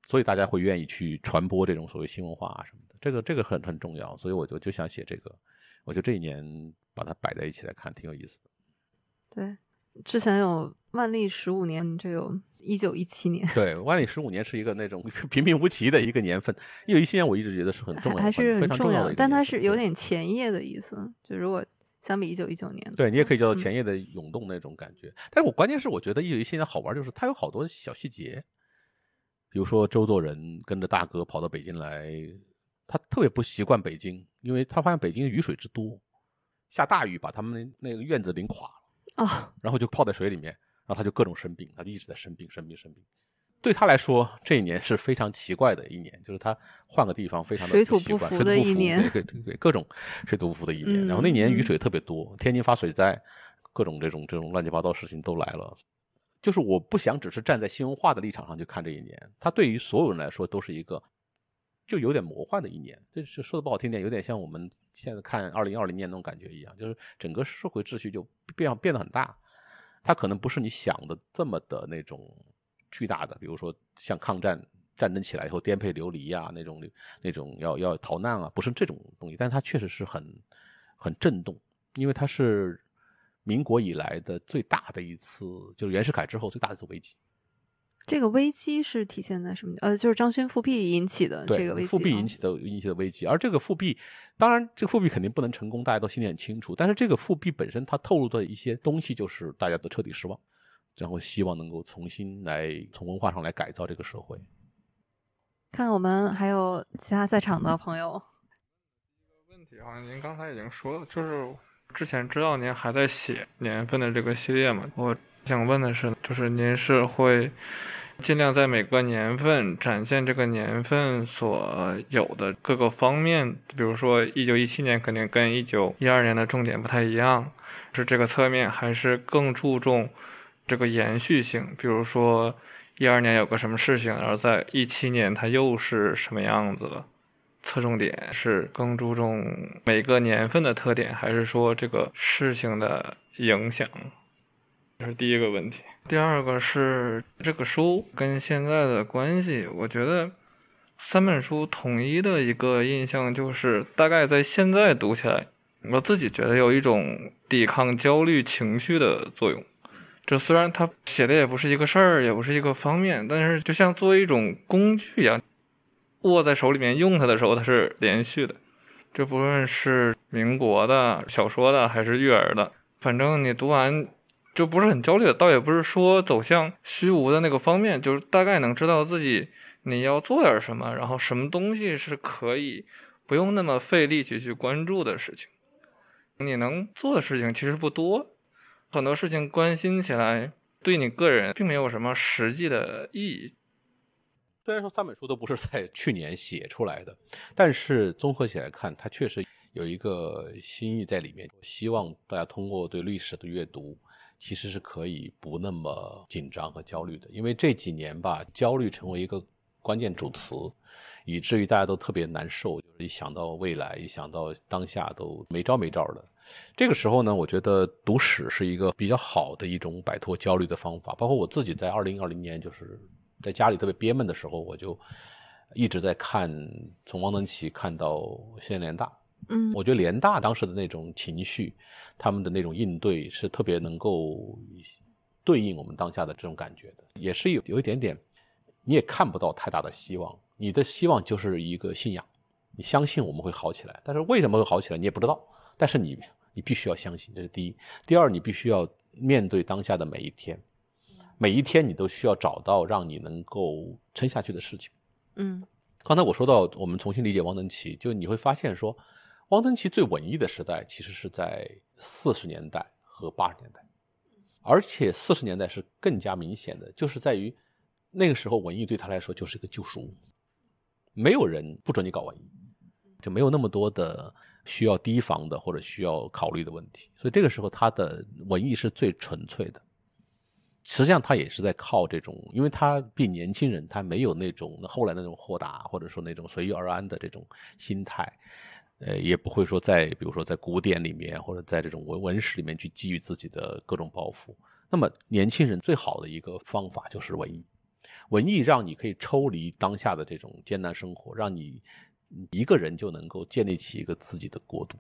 所以大家会愿意去传播这种所谓新文化啊什么的，这个这个很很重要，所以我就就想写这个，我觉得这一年把它摆在一起来看，挺有意思的。对，之前有万历十五年，这有一九一七年，对，万历十五年是一个那种 平平无奇的一个年份，一九一七年我一直觉得是很重要的，还是很重要的，但它是有点前夜的意思。就如果相比一九一九年，对你也可以叫做嗯前夜的涌动那种感觉。但是我关键是我觉得一九一七年好玩，就是它有好多小细节，比如说周作人跟着大哥跑到北京来，他特别不习惯北京，因为他发现北京雨水之多，下大雨把他们那个院子淋垮了。哦，然后就泡在水里面，然后他就各种生病，他就一直在生病、生病、生病。对他来说，这一年是非常奇怪的一年，就是他换个地方非常的水土习惯不服对对对对，各种水土不服的一年。然后那年雨水特别多，天津发水灾，各种这种这种乱七八糟事情都来了。就是我不想只是站在新文化的立场上去看这一年，它对于所有人来说都是一个就有点魔幻的一年。这是说的不好听点，有点像我们现在看二零二零年那种感觉一样，就是整个社会秩序就变变得很大。它可能不是你想的这么的那种巨大的，比如说像抗战战争起来以后颠沛流离啊那种那种要要逃难啊，不是这种东西，但它确实是很很震动，因为它是民国以来的最大的一次，就是袁世凯之后最大的一次危机。这个危机是体现在什么？呃，就是张勋复辟引起的这个危机，复辟啊引起的引起的危机，而这个复辟，当然这个复辟肯定不能成功，大家都心里很清楚。但是这个复辟本身它透露的一些东西，就是大家都彻底失望，然后希望能够重新来从文化上来改造这个社会。看我们还有其他在场的朋友，问题好像您刚才已经说了，就是之前知道您还在写年份的这个系列嘛，我想问的是，就是您是会尽量在每个年份展现这个年份所有的各个方面，比如说一九一七年肯定跟一九一二年的重点不太一样，是这个侧面还是更注重这个延续性？比如说一二年有个什么事情，然后在一七年它又是什么样子了？侧重点是更注重每个年份的特点，还是说这个事情的影响？这是第一个问题。第二个是这个书跟现在的关系，我觉得三本书统一的一个印象就是，大概在现在读起来，我自己觉得有一种抵抗焦虑情绪的作用。这虽然他写的也不是一个事儿，也不是一个方面，但是就像作为一种工具一样，握在手里面用它的时候，它是连续的。这不论是民国的小说的，还是育儿的，反正你读完就不是很焦虑的，倒也不是说走向虚无的那个方面，就是大概能知道自己你要做点什么，然后什么东西是可以不用那么费力气去关注的事情。你能做的事情其实不多，很多事情关心起来对你个人并没有什么实际的意义。虽然说三本书都不是在去年写出来的，但是综合起来看，它确实有一个心意在里面。希望大家通过对历史的阅读，其实是可以不那么紧张和焦虑的。因为这几年吧，焦虑成为一个关键主词，以至于大家都特别难受。就是一想到未来，一想到当下，都没招没招的。这个时候呢，我觉得读史是一个比较好的一种摆脱焦虑的方法。包括我自己在二零二零年就是。在家里特别憋闷的时候，我就一直在看，从汪曾祺看到现在联大。嗯，我觉得联大当时的那种情绪，他们的那种应对是特别能够对应我们当下的这种感觉的，也是有有一点点，你也看不到太大的希望。你的希望就是一个信仰，你相信我们会好起来，但是为什么会好起来，你也不知道。但是你你必须要相信，这是第一。第二，你必须要面对当下的每一天。每一天你都需要找到让你能够撑下去的事情。嗯，刚才我说到我们重新理解汪曾祺，就你会发现说，汪曾祺最文艺的时代其实是在四十年代和八十年代，而且四十年代是更加明显的，就是在于那个时候文艺对他来说就是一个救赎，没有人不准你搞文艺，就没有那么多的需要提防的或者需要考虑的问题，所以这个时候他的文艺是最纯粹的。实际上，他也是在靠这种，因为他比年轻人，他没有那种后来那种豁达，或者说那种随遇而安的这种心态，呃，也不会说在比如说在古典里面，或者在这种文文史里面去基于自己的各种抱负。那么，年轻人最好的一个方法就是文艺，文艺让你可以抽离当下的这种艰难生活，让你一个人就能够建立起一个自己的国度，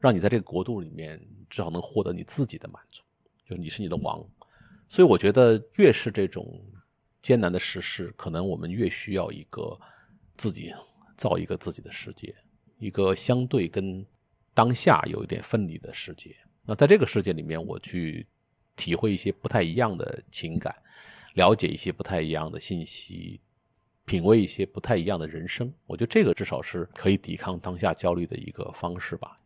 让你在这个国度里面至少能获得你自己的满足，就是你是你的王。所以我觉得，越是这种艰难的时事，可能我们越需要一个自己造一个自己的世界，一个相对跟当下有一点分离的世界。那在这个世界里面，我去体会一些不太一样的情感，了解一些不太一样的信息，品味一些不太一样的人生。我觉得这个至少是可以抵抗当下焦虑的一个方式吧。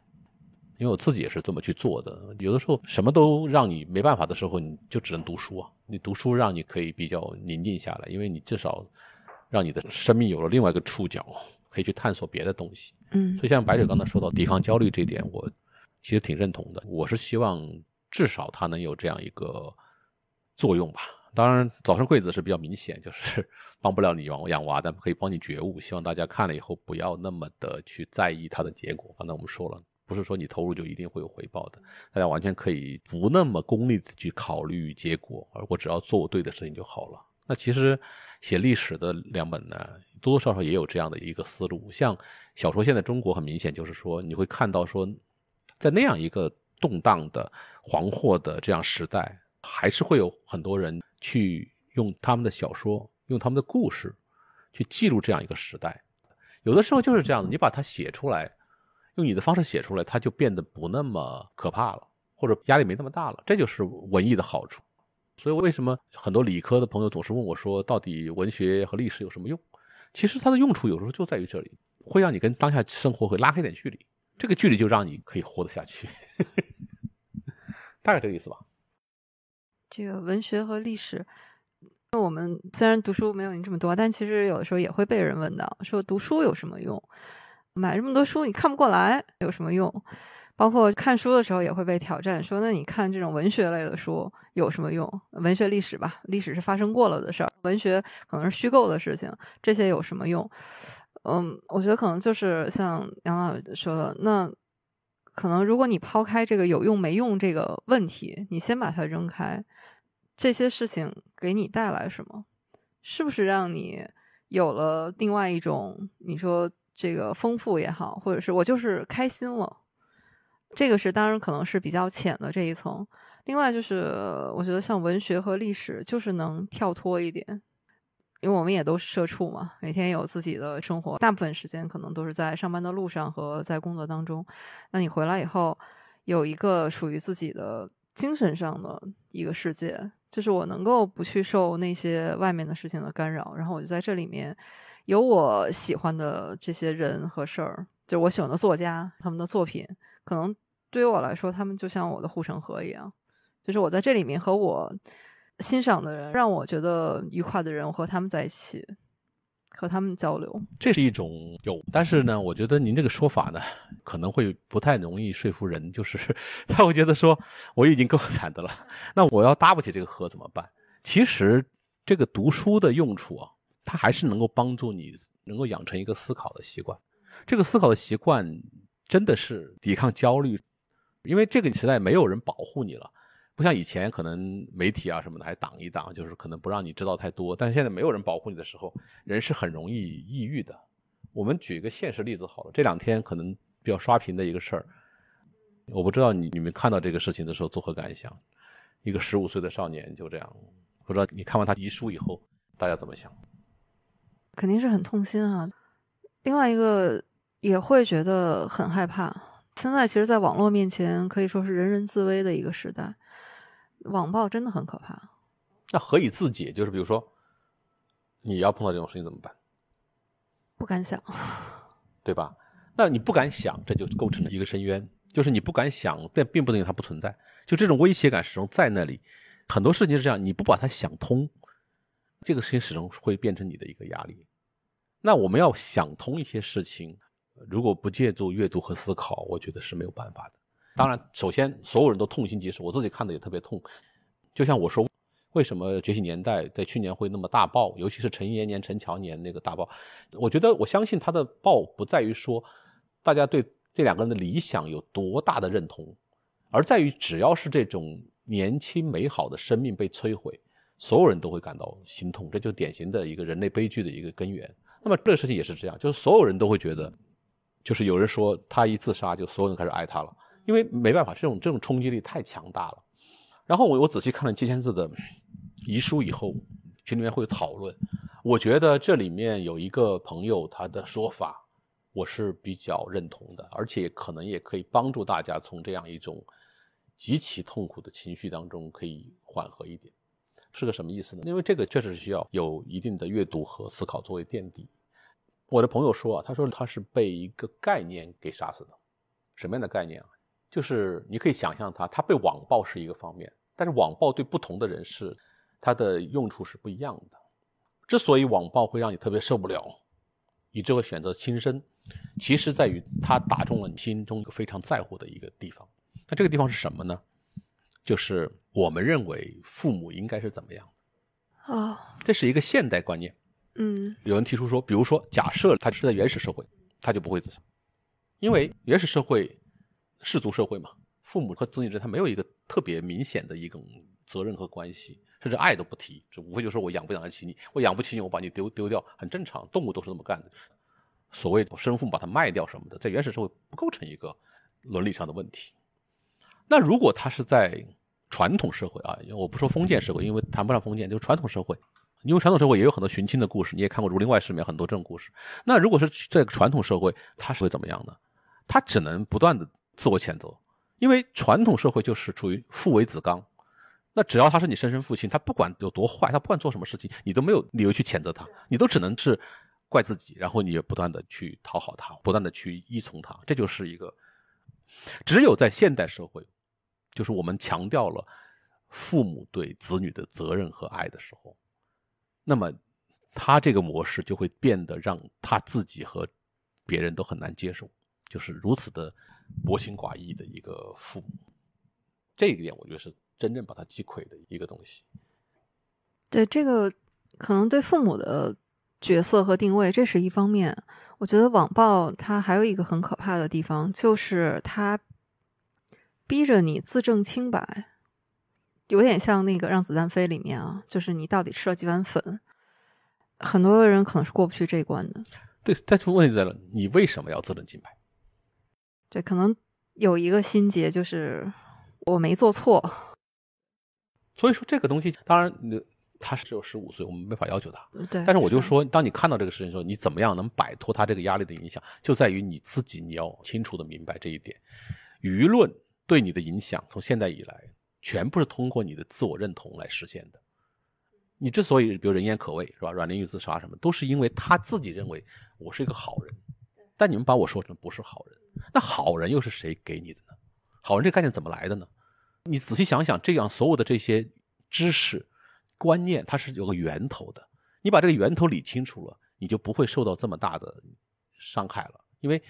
因为我自己也是这么去做的，有的时候什么都让你没办法的时候，你就只能读书啊。你读书让你可以比较宁静下来，因为你至少让你的生命有了另外一个触角，可以去探索别的东西。嗯，所以像白雪刚才说到抵抗焦虑这点，我其实挺认同的。我是希望至少它能有这样一个作用吧。当然，早生贵子是比较明显，就是 帮不了你养养娃，但可以帮你觉悟。希望大家看了以后不要那么的去在意它的结果。刚才我们说了。不是说你投入就一定会有回报的，大家完全可以不那么功利的去考虑结果，而我只要做我对的事情就好了。那其实写历史的两本呢，多多少少也有这样的一个思路。像小说，现在中国很明显就是说，你会看到说，在那样一个动荡的、惶惑的这样时代，还是会有很多人去用他们的小说、用他们的故事去记录这样一个时代。有的时候就是这样的，你把它写出来。用你的方式写出来，它就变得不那么可怕了，或者压力没那么大了。这就是文艺的好处。所以为什么很多理科的朋友总是问我说，到底文学和历史有什么用？其实它的用处有时候就在于这里，会让你跟当下生活会拉开点距离，这个距离就让你可以活得下去。大概这个意思吧。这个文学和历史，那我们虽然读书没有你这么多，但其实有的时候也会被人问到，说读书有什么用？买这么多书，你看不过来有什么用？包括看书的时候也会被挑战，说那你看这种文学类的书有什么用？文学历史吧，历史是发生过了的事儿，文学可能是虚构的事情，这些有什么用？嗯，我觉得可能就是像杨老师说的，那可能如果你抛开这个有用没用这个问题，你先把它扔开，这些事情给你带来什么？是不是让你有了另外一种你说？这个丰富也好，或者是我就是开心了，这个是当然可能是比较浅的这一层。另外就是，我觉得像文学和历史，就是能跳脱一点，因为我们也都是社畜嘛，每天有自己的生活，大部分时间可能都是在上班的路上和在工作当中。那你回来以后，有一个属于自己的精神上的一个世界，就是我能够不去受那些外面的事情的干扰，然后我就在这里面。有我喜欢的这些人和事儿，就是我喜欢的作家他们的作品，可能对于我来说，他们就像我的护城河一样，就是我在这里面和我欣赏的人，让我觉得愉快的人，我和他们在一起。和他们交流，这是一种有，但是呢，我觉得您这个说法呢，可能会不太容易说服人。就是 他会觉得说，我已经够惨的了，那我要搭不起这个河怎么办？其实这个读书的用处啊，它还是能够帮助你能够养成一个思考的习惯。这个思考的习惯真的是抵抗焦虑，因为这个时代没有人保护你了。不像以前，可能媒体啊什么的还挡一挡，就是可能不让你知道太多。但是现在没有人保护你的时候，人是很容易抑郁的。我们举一个现实例子好了，这两天可能比较刷屏的一个事儿，我不知道你你们看到这个事情的时候作何感想？一个十五岁的少年就这样，不知道你看完他遗书以后，大家怎么想？肯定是很痛心啊。另外一个也会觉得很害怕。现在其实，在网络面前可以说是人人自危的一个时代。网暴真的很可怕，那何以自解？就是比如说，你要碰到这种事情怎么办？不敢想，对吧？那你不敢想，这就构成了一个深渊。就是你不敢想，但并不等于它不存在。就这种威胁感始终在那里。很多事情是这样，你不把它想通，这个事情始终会变成你的一个压力。那我们要想通一些事情，如果不借助阅读和思考，我觉得是没有办法的。当然，首先所有人都痛心疾首，我自己看的也特别痛。就像我说，为什么《觉醒年代》在去年会那么大爆，尤其是陈延年、陈乔年那个大爆？我觉得，我相信他的爆不在于说大家对这两个人的理想有多大的认同，而在于只要是这种年轻美好的生命被摧毁，所有人都会感到心痛。这就是典型的一个人类悲剧的一个根源。那么这个事情也是这样，就是所有人都会觉得，就是有人说他一自杀，就所有人开始爱他了。因为没办法，这种这种冲击力太强大了。然后我我仔细看了季千字的遗书以后，群里面会有讨论。我觉得这里面有一个朋友他的说法，我是比较认同的，而且可能也可以帮助大家从这样一种极其痛苦的情绪当中可以缓和一点。是个什么意思呢？因为这个确实需要有一定的阅读和思考作为垫底。我的朋友说啊，他说他是被一个概念给杀死的，什么样的概念啊？就是你可以想象他，他被网暴是一个方面，但是网暴对不同的人是他的用处是不一样的。之所以网暴会让你特别受不了，你就会选择轻生，其实在于他打中了你心中一个非常在乎的一个地方。那这个地方是什么呢？就是我们认为父母应该是怎么样的哦？这是一个现代观念。嗯，有人提出说，比如说假设他是在原始社会，他就不会自杀，因为原始社会。氏族社会嘛，父母和子女之间他没有一个特别明显的一种责任和关系，甚至爱都不提，这无非就是我养不养得起你，我养不起你，我把你丢丢掉，很正常，动物都是这么干的。所谓生父母把他卖掉什么的，在原始社会不构成一个伦理上的问题。那如果他是在传统社会啊，因为我不说封建社会，因为谈不上封建，就是传统社会，因为传统社会也有很多寻亲的故事，你也看过《儒林外史》里面很多这种故事。那如果是在传统社会，他是会怎么样呢？他只能不断的。自我谴责，因为传统社会就是处于父为子纲，那只要他是你生身父亲，他不管有多坏，他不管做什么事情，你都没有理由去谴责他，你都只能是怪自己，然后你也不断的去讨好他，不断的去依从他，这就是一个，只有在现代社会，就是我们强调了父母对子女的责任和爱的时候，那么他这个模式就会变得让他自己和别人都很难接受，就是如此的。薄情寡义的一个父母，这一点我觉得是真正把他击溃的一个东西。对这个，可能对父母的角色和定位，这是一方面。我觉得网暴它还有一个很可怕的地方，就是它逼着你自证清白，有点像那个《让子弹飞》里面啊，就是你到底吃了几碗粉。很多人可能是过不去这一关的。对，但是问题在了，你为什么要自证清白？对，可能有一个心结，就是我没做错。所以说这个东西，当然，他是只有十五岁，我们没法要求他。对。但是我就说，当你看到这个事情的时候，你怎么样能摆脱他这个压力的影响，就在于你自己，你要清楚的明白这一点。舆论对你的影响，从现在以来，全部是通过你的自我认同来实现的。你之所以比如人言可畏，是吧？阮玲玉自杀什么，都是因为他自己认为我是一个好人。但你们把我说成不是好人，那好人又是谁给你的呢？好人这个概念怎么来的呢？你仔细想想，这样所有的这些知识观念，它是有个源头的。你把这个源头理清楚了，你就不会受到这么大的伤害了。因为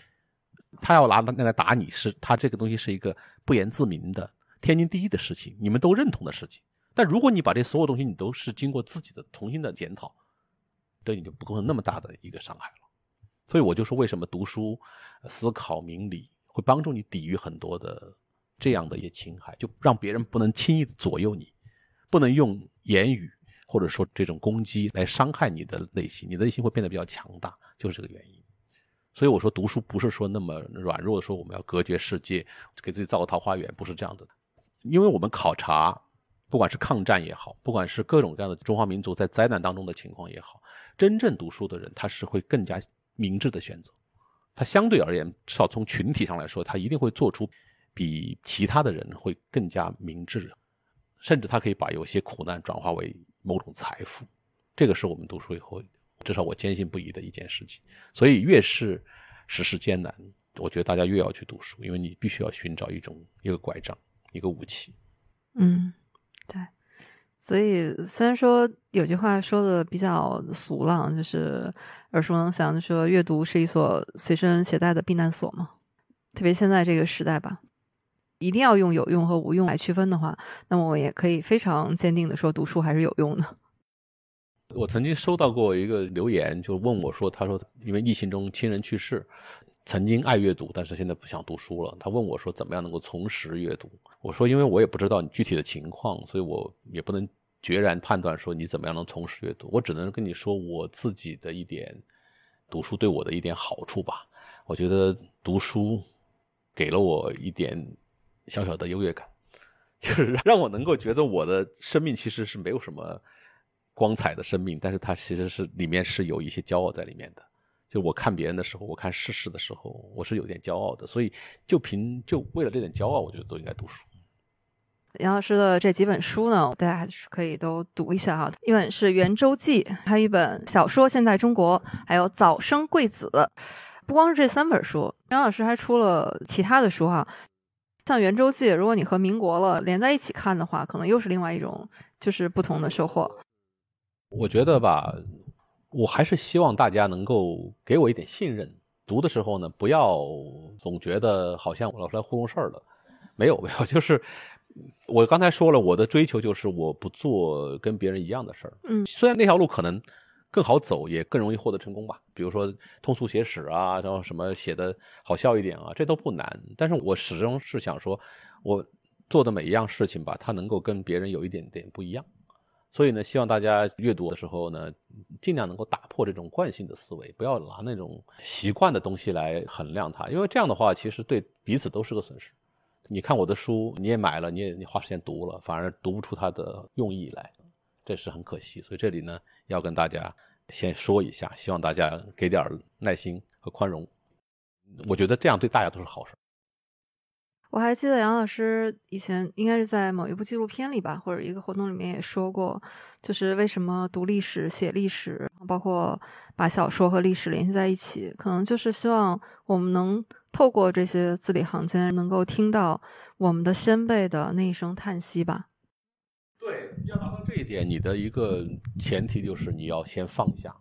他要拿那来打你，是他这个东西是一个不言自明的天经地义的事情，你们都认同的事情。但如果你把这所有东西你都是经过自己的重新的检讨，对你就不构成那么大的一个伤害了。所以我就说，为什么读书、思考、明理会帮助你抵御很多的这样的一些侵害，就让别人不能轻易的左右你，不能用言语或者说这种攻击来伤害你的内心，你的内心会变得比较强大，就是这个原因。所以我说，读书不是说那么软弱的说我们要隔绝世界，给自己造个桃花源，不是这样的。因为我们考察，不管是抗战也好，不管是各种各样的中华民族在灾难当中的情况也好，真正读书的人，他是会更加明智的选择。他相对而言，至少从群体上来说，他一定会做出比其他的人会更加明智，甚至他可以把有些苦难转化为某种财富。这个是我们读书以后。至少我坚信不疑的一件事情，所以越是时事艰难，我觉得大家越要去读书，因为你必须要寻找一种一个拐杖，一个武器。嗯，对。所以虽然说有句话说的比较俗了，就是耳熟能详，就说阅读是一所随身携带的避难所嘛。特别现在这个时代吧，一定要用有用和无用来区分的话，那么我也可以非常坚定的说，读书还是有用的。我曾经收到过一个留言，就问我说：“他说因为疫情中亲人去世，曾经爱阅读，但是现在不想读书了。他问我说怎么样能够重拾阅读？我说因为我也不知道你具体的情况，所以我也不能决然判断说你怎么样能重拾阅读。我只能跟你说我自己的一点读书对我的一点好处吧。我觉得读书给了我一点小小的优越感，就是让我能够觉得我的生命其实是没有什么。”光彩的生命，但是它其实是里面是有一些骄傲在里面的。就我看别人的时候，我看世事的时候，我是有点骄傲的。所以就凭就为了这点骄傲，我觉得都应该读书。杨老师的这几本书呢，大家还是可以都读一下哈。一本是《圆周记》，还有一本小说《现代中国》，还有《早生贵子》。不光是这三本书，杨老师还出了其他的书哈。像《圆周记》，如果你和民国了连在一起看的话，可能又是另外一种就是不同的收获。我觉得吧，我还是希望大家能够给我一点信任。读的时候呢，不要总觉得好像我老是来糊弄事儿的。没有没有，就是我刚才说了，我的追求就是我不做跟别人一样的事儿。嗯，虽然那条路可能更好走，也更容易获得成功吧。比如说通俗写史啊，然后什么写的好笑一点啊，这都不难。但是我始终是想说，我做的每一样事情吧，它能够跟别人有一点点不一样。所以呢，希望大家阅读的时候呢，尽量能够打破这种惯性的思维，不要拿那种习惯的东西来衡量它，因为这样的话，其实对彼此都是个损失。你看我的书，你也买了，你也你花时间读了，反而读不出它的用意来，这是很可惜。所以这里呢，要跟大家先说一下，希望大家给点耐心和宽容。我觉得这样对大家都是好事。我还记得杨老师以前应该是在某一部纪录片里吧，或者一个活动里面也说过，就是为什么读历史、写历史，包括把小说和历史联系在一起，可能就是希望我们能透过这些字里行间，能够听到我们的先辈的那一声叹息吧。对，要达到这一点，你的一个前提就是你要先放下，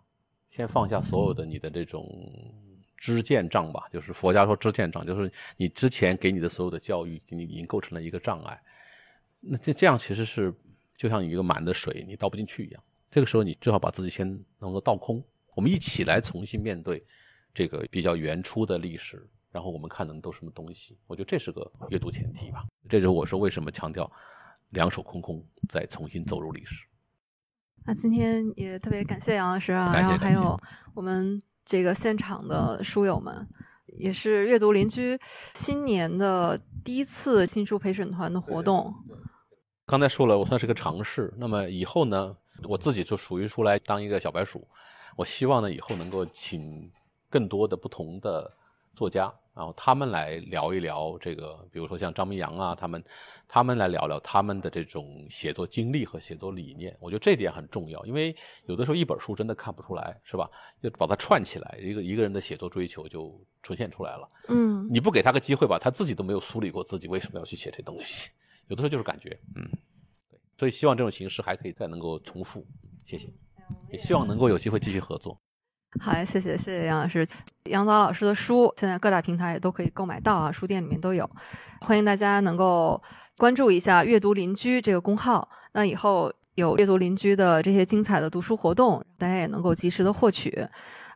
先放下所有的你的这种。知见障吧，就是佛家说知见障，就是你之前给你的所有的教育，给你已经构成了一个障碍。那这这样其实是就像一个满的水，你倒不进去一样。这个时候你最好把自己先能够倒空，我们一起来重新面对这个比较原初的历史，然后我们看能都什么东西。我觉得这是个阅读前提吧。这就是我说为什么强调两手空空再重新走入历史。那今天也特别感谢杨老师啊，然后还有我们。这个现场的书友们，也是阅读邻居新年的第一次新书陪审团的活动。刚才说了，我算是个尝试。那么以后呢，我自己就属于出来当一个小白鼠。我希望呢，以后能够请更多的不同的作家然后他们来聊一聊这个，比如说像张明阳啊，他们他们来聊聊他们的这种写作经历和写作理念。我觉得这点很重要，因为有的时候一本书真的看不出来，是吧？就把它串起来，一个一个人的写作追求就呈现出来了。嗯，你不给他个机会吧，他自己都没有梳理过自己为什么要去写这东西。有的时候就是感觉，嗯，对。所以希望这种形式还可以再能够重复。谢谢，也希望能够有机会继续合作。好，谢谢谢谢杨老师，杨导老师的书现在各大平台也都可以购买到啊，书店里面都有，欢迎大家能够关注一下“阅读邻居”这个公号。那以后有阅读邻居的这些精彩的读书活动，大家也能够及时的获取。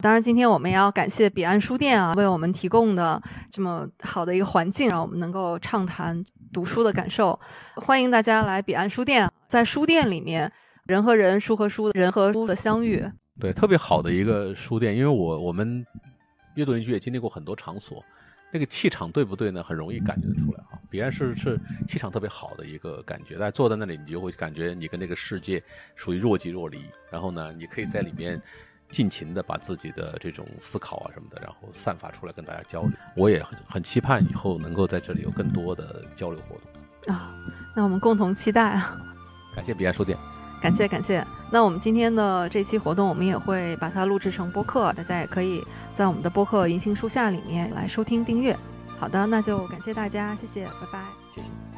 当然，今天我们也要感谢彼岸书店啊，为我们提供的这么好的一个环境，让我们能够畅谈读书的感受。欢迎大家来彼岸书店，在书店里面，人和人、书和书、人和书的相遇。对，特别好的一个书店，因为我我们阅读邻居也经历过很多场所，那个气场对不对呢？很容易感觉得出来哈。彼岸是是气场特别好的一个感觉，大家坐在那里，你就会感觉你跟那个世界属于若即若离。然后呢，你可以在里面尽情的把自己的这种思考啊什么的，然后散发出来跟大家交流。我也很很期盼以后能够在这里有更多的交流活动啊。那我们共同期待啊！感谢彼岸书店。感谢感谢，那我们今天的这期活动，我们也会把它录制成播客，大家也可以在我们的播客“银杏树下”里面来收听订阅。好的，那就感谢大家，谢谢，拜拜。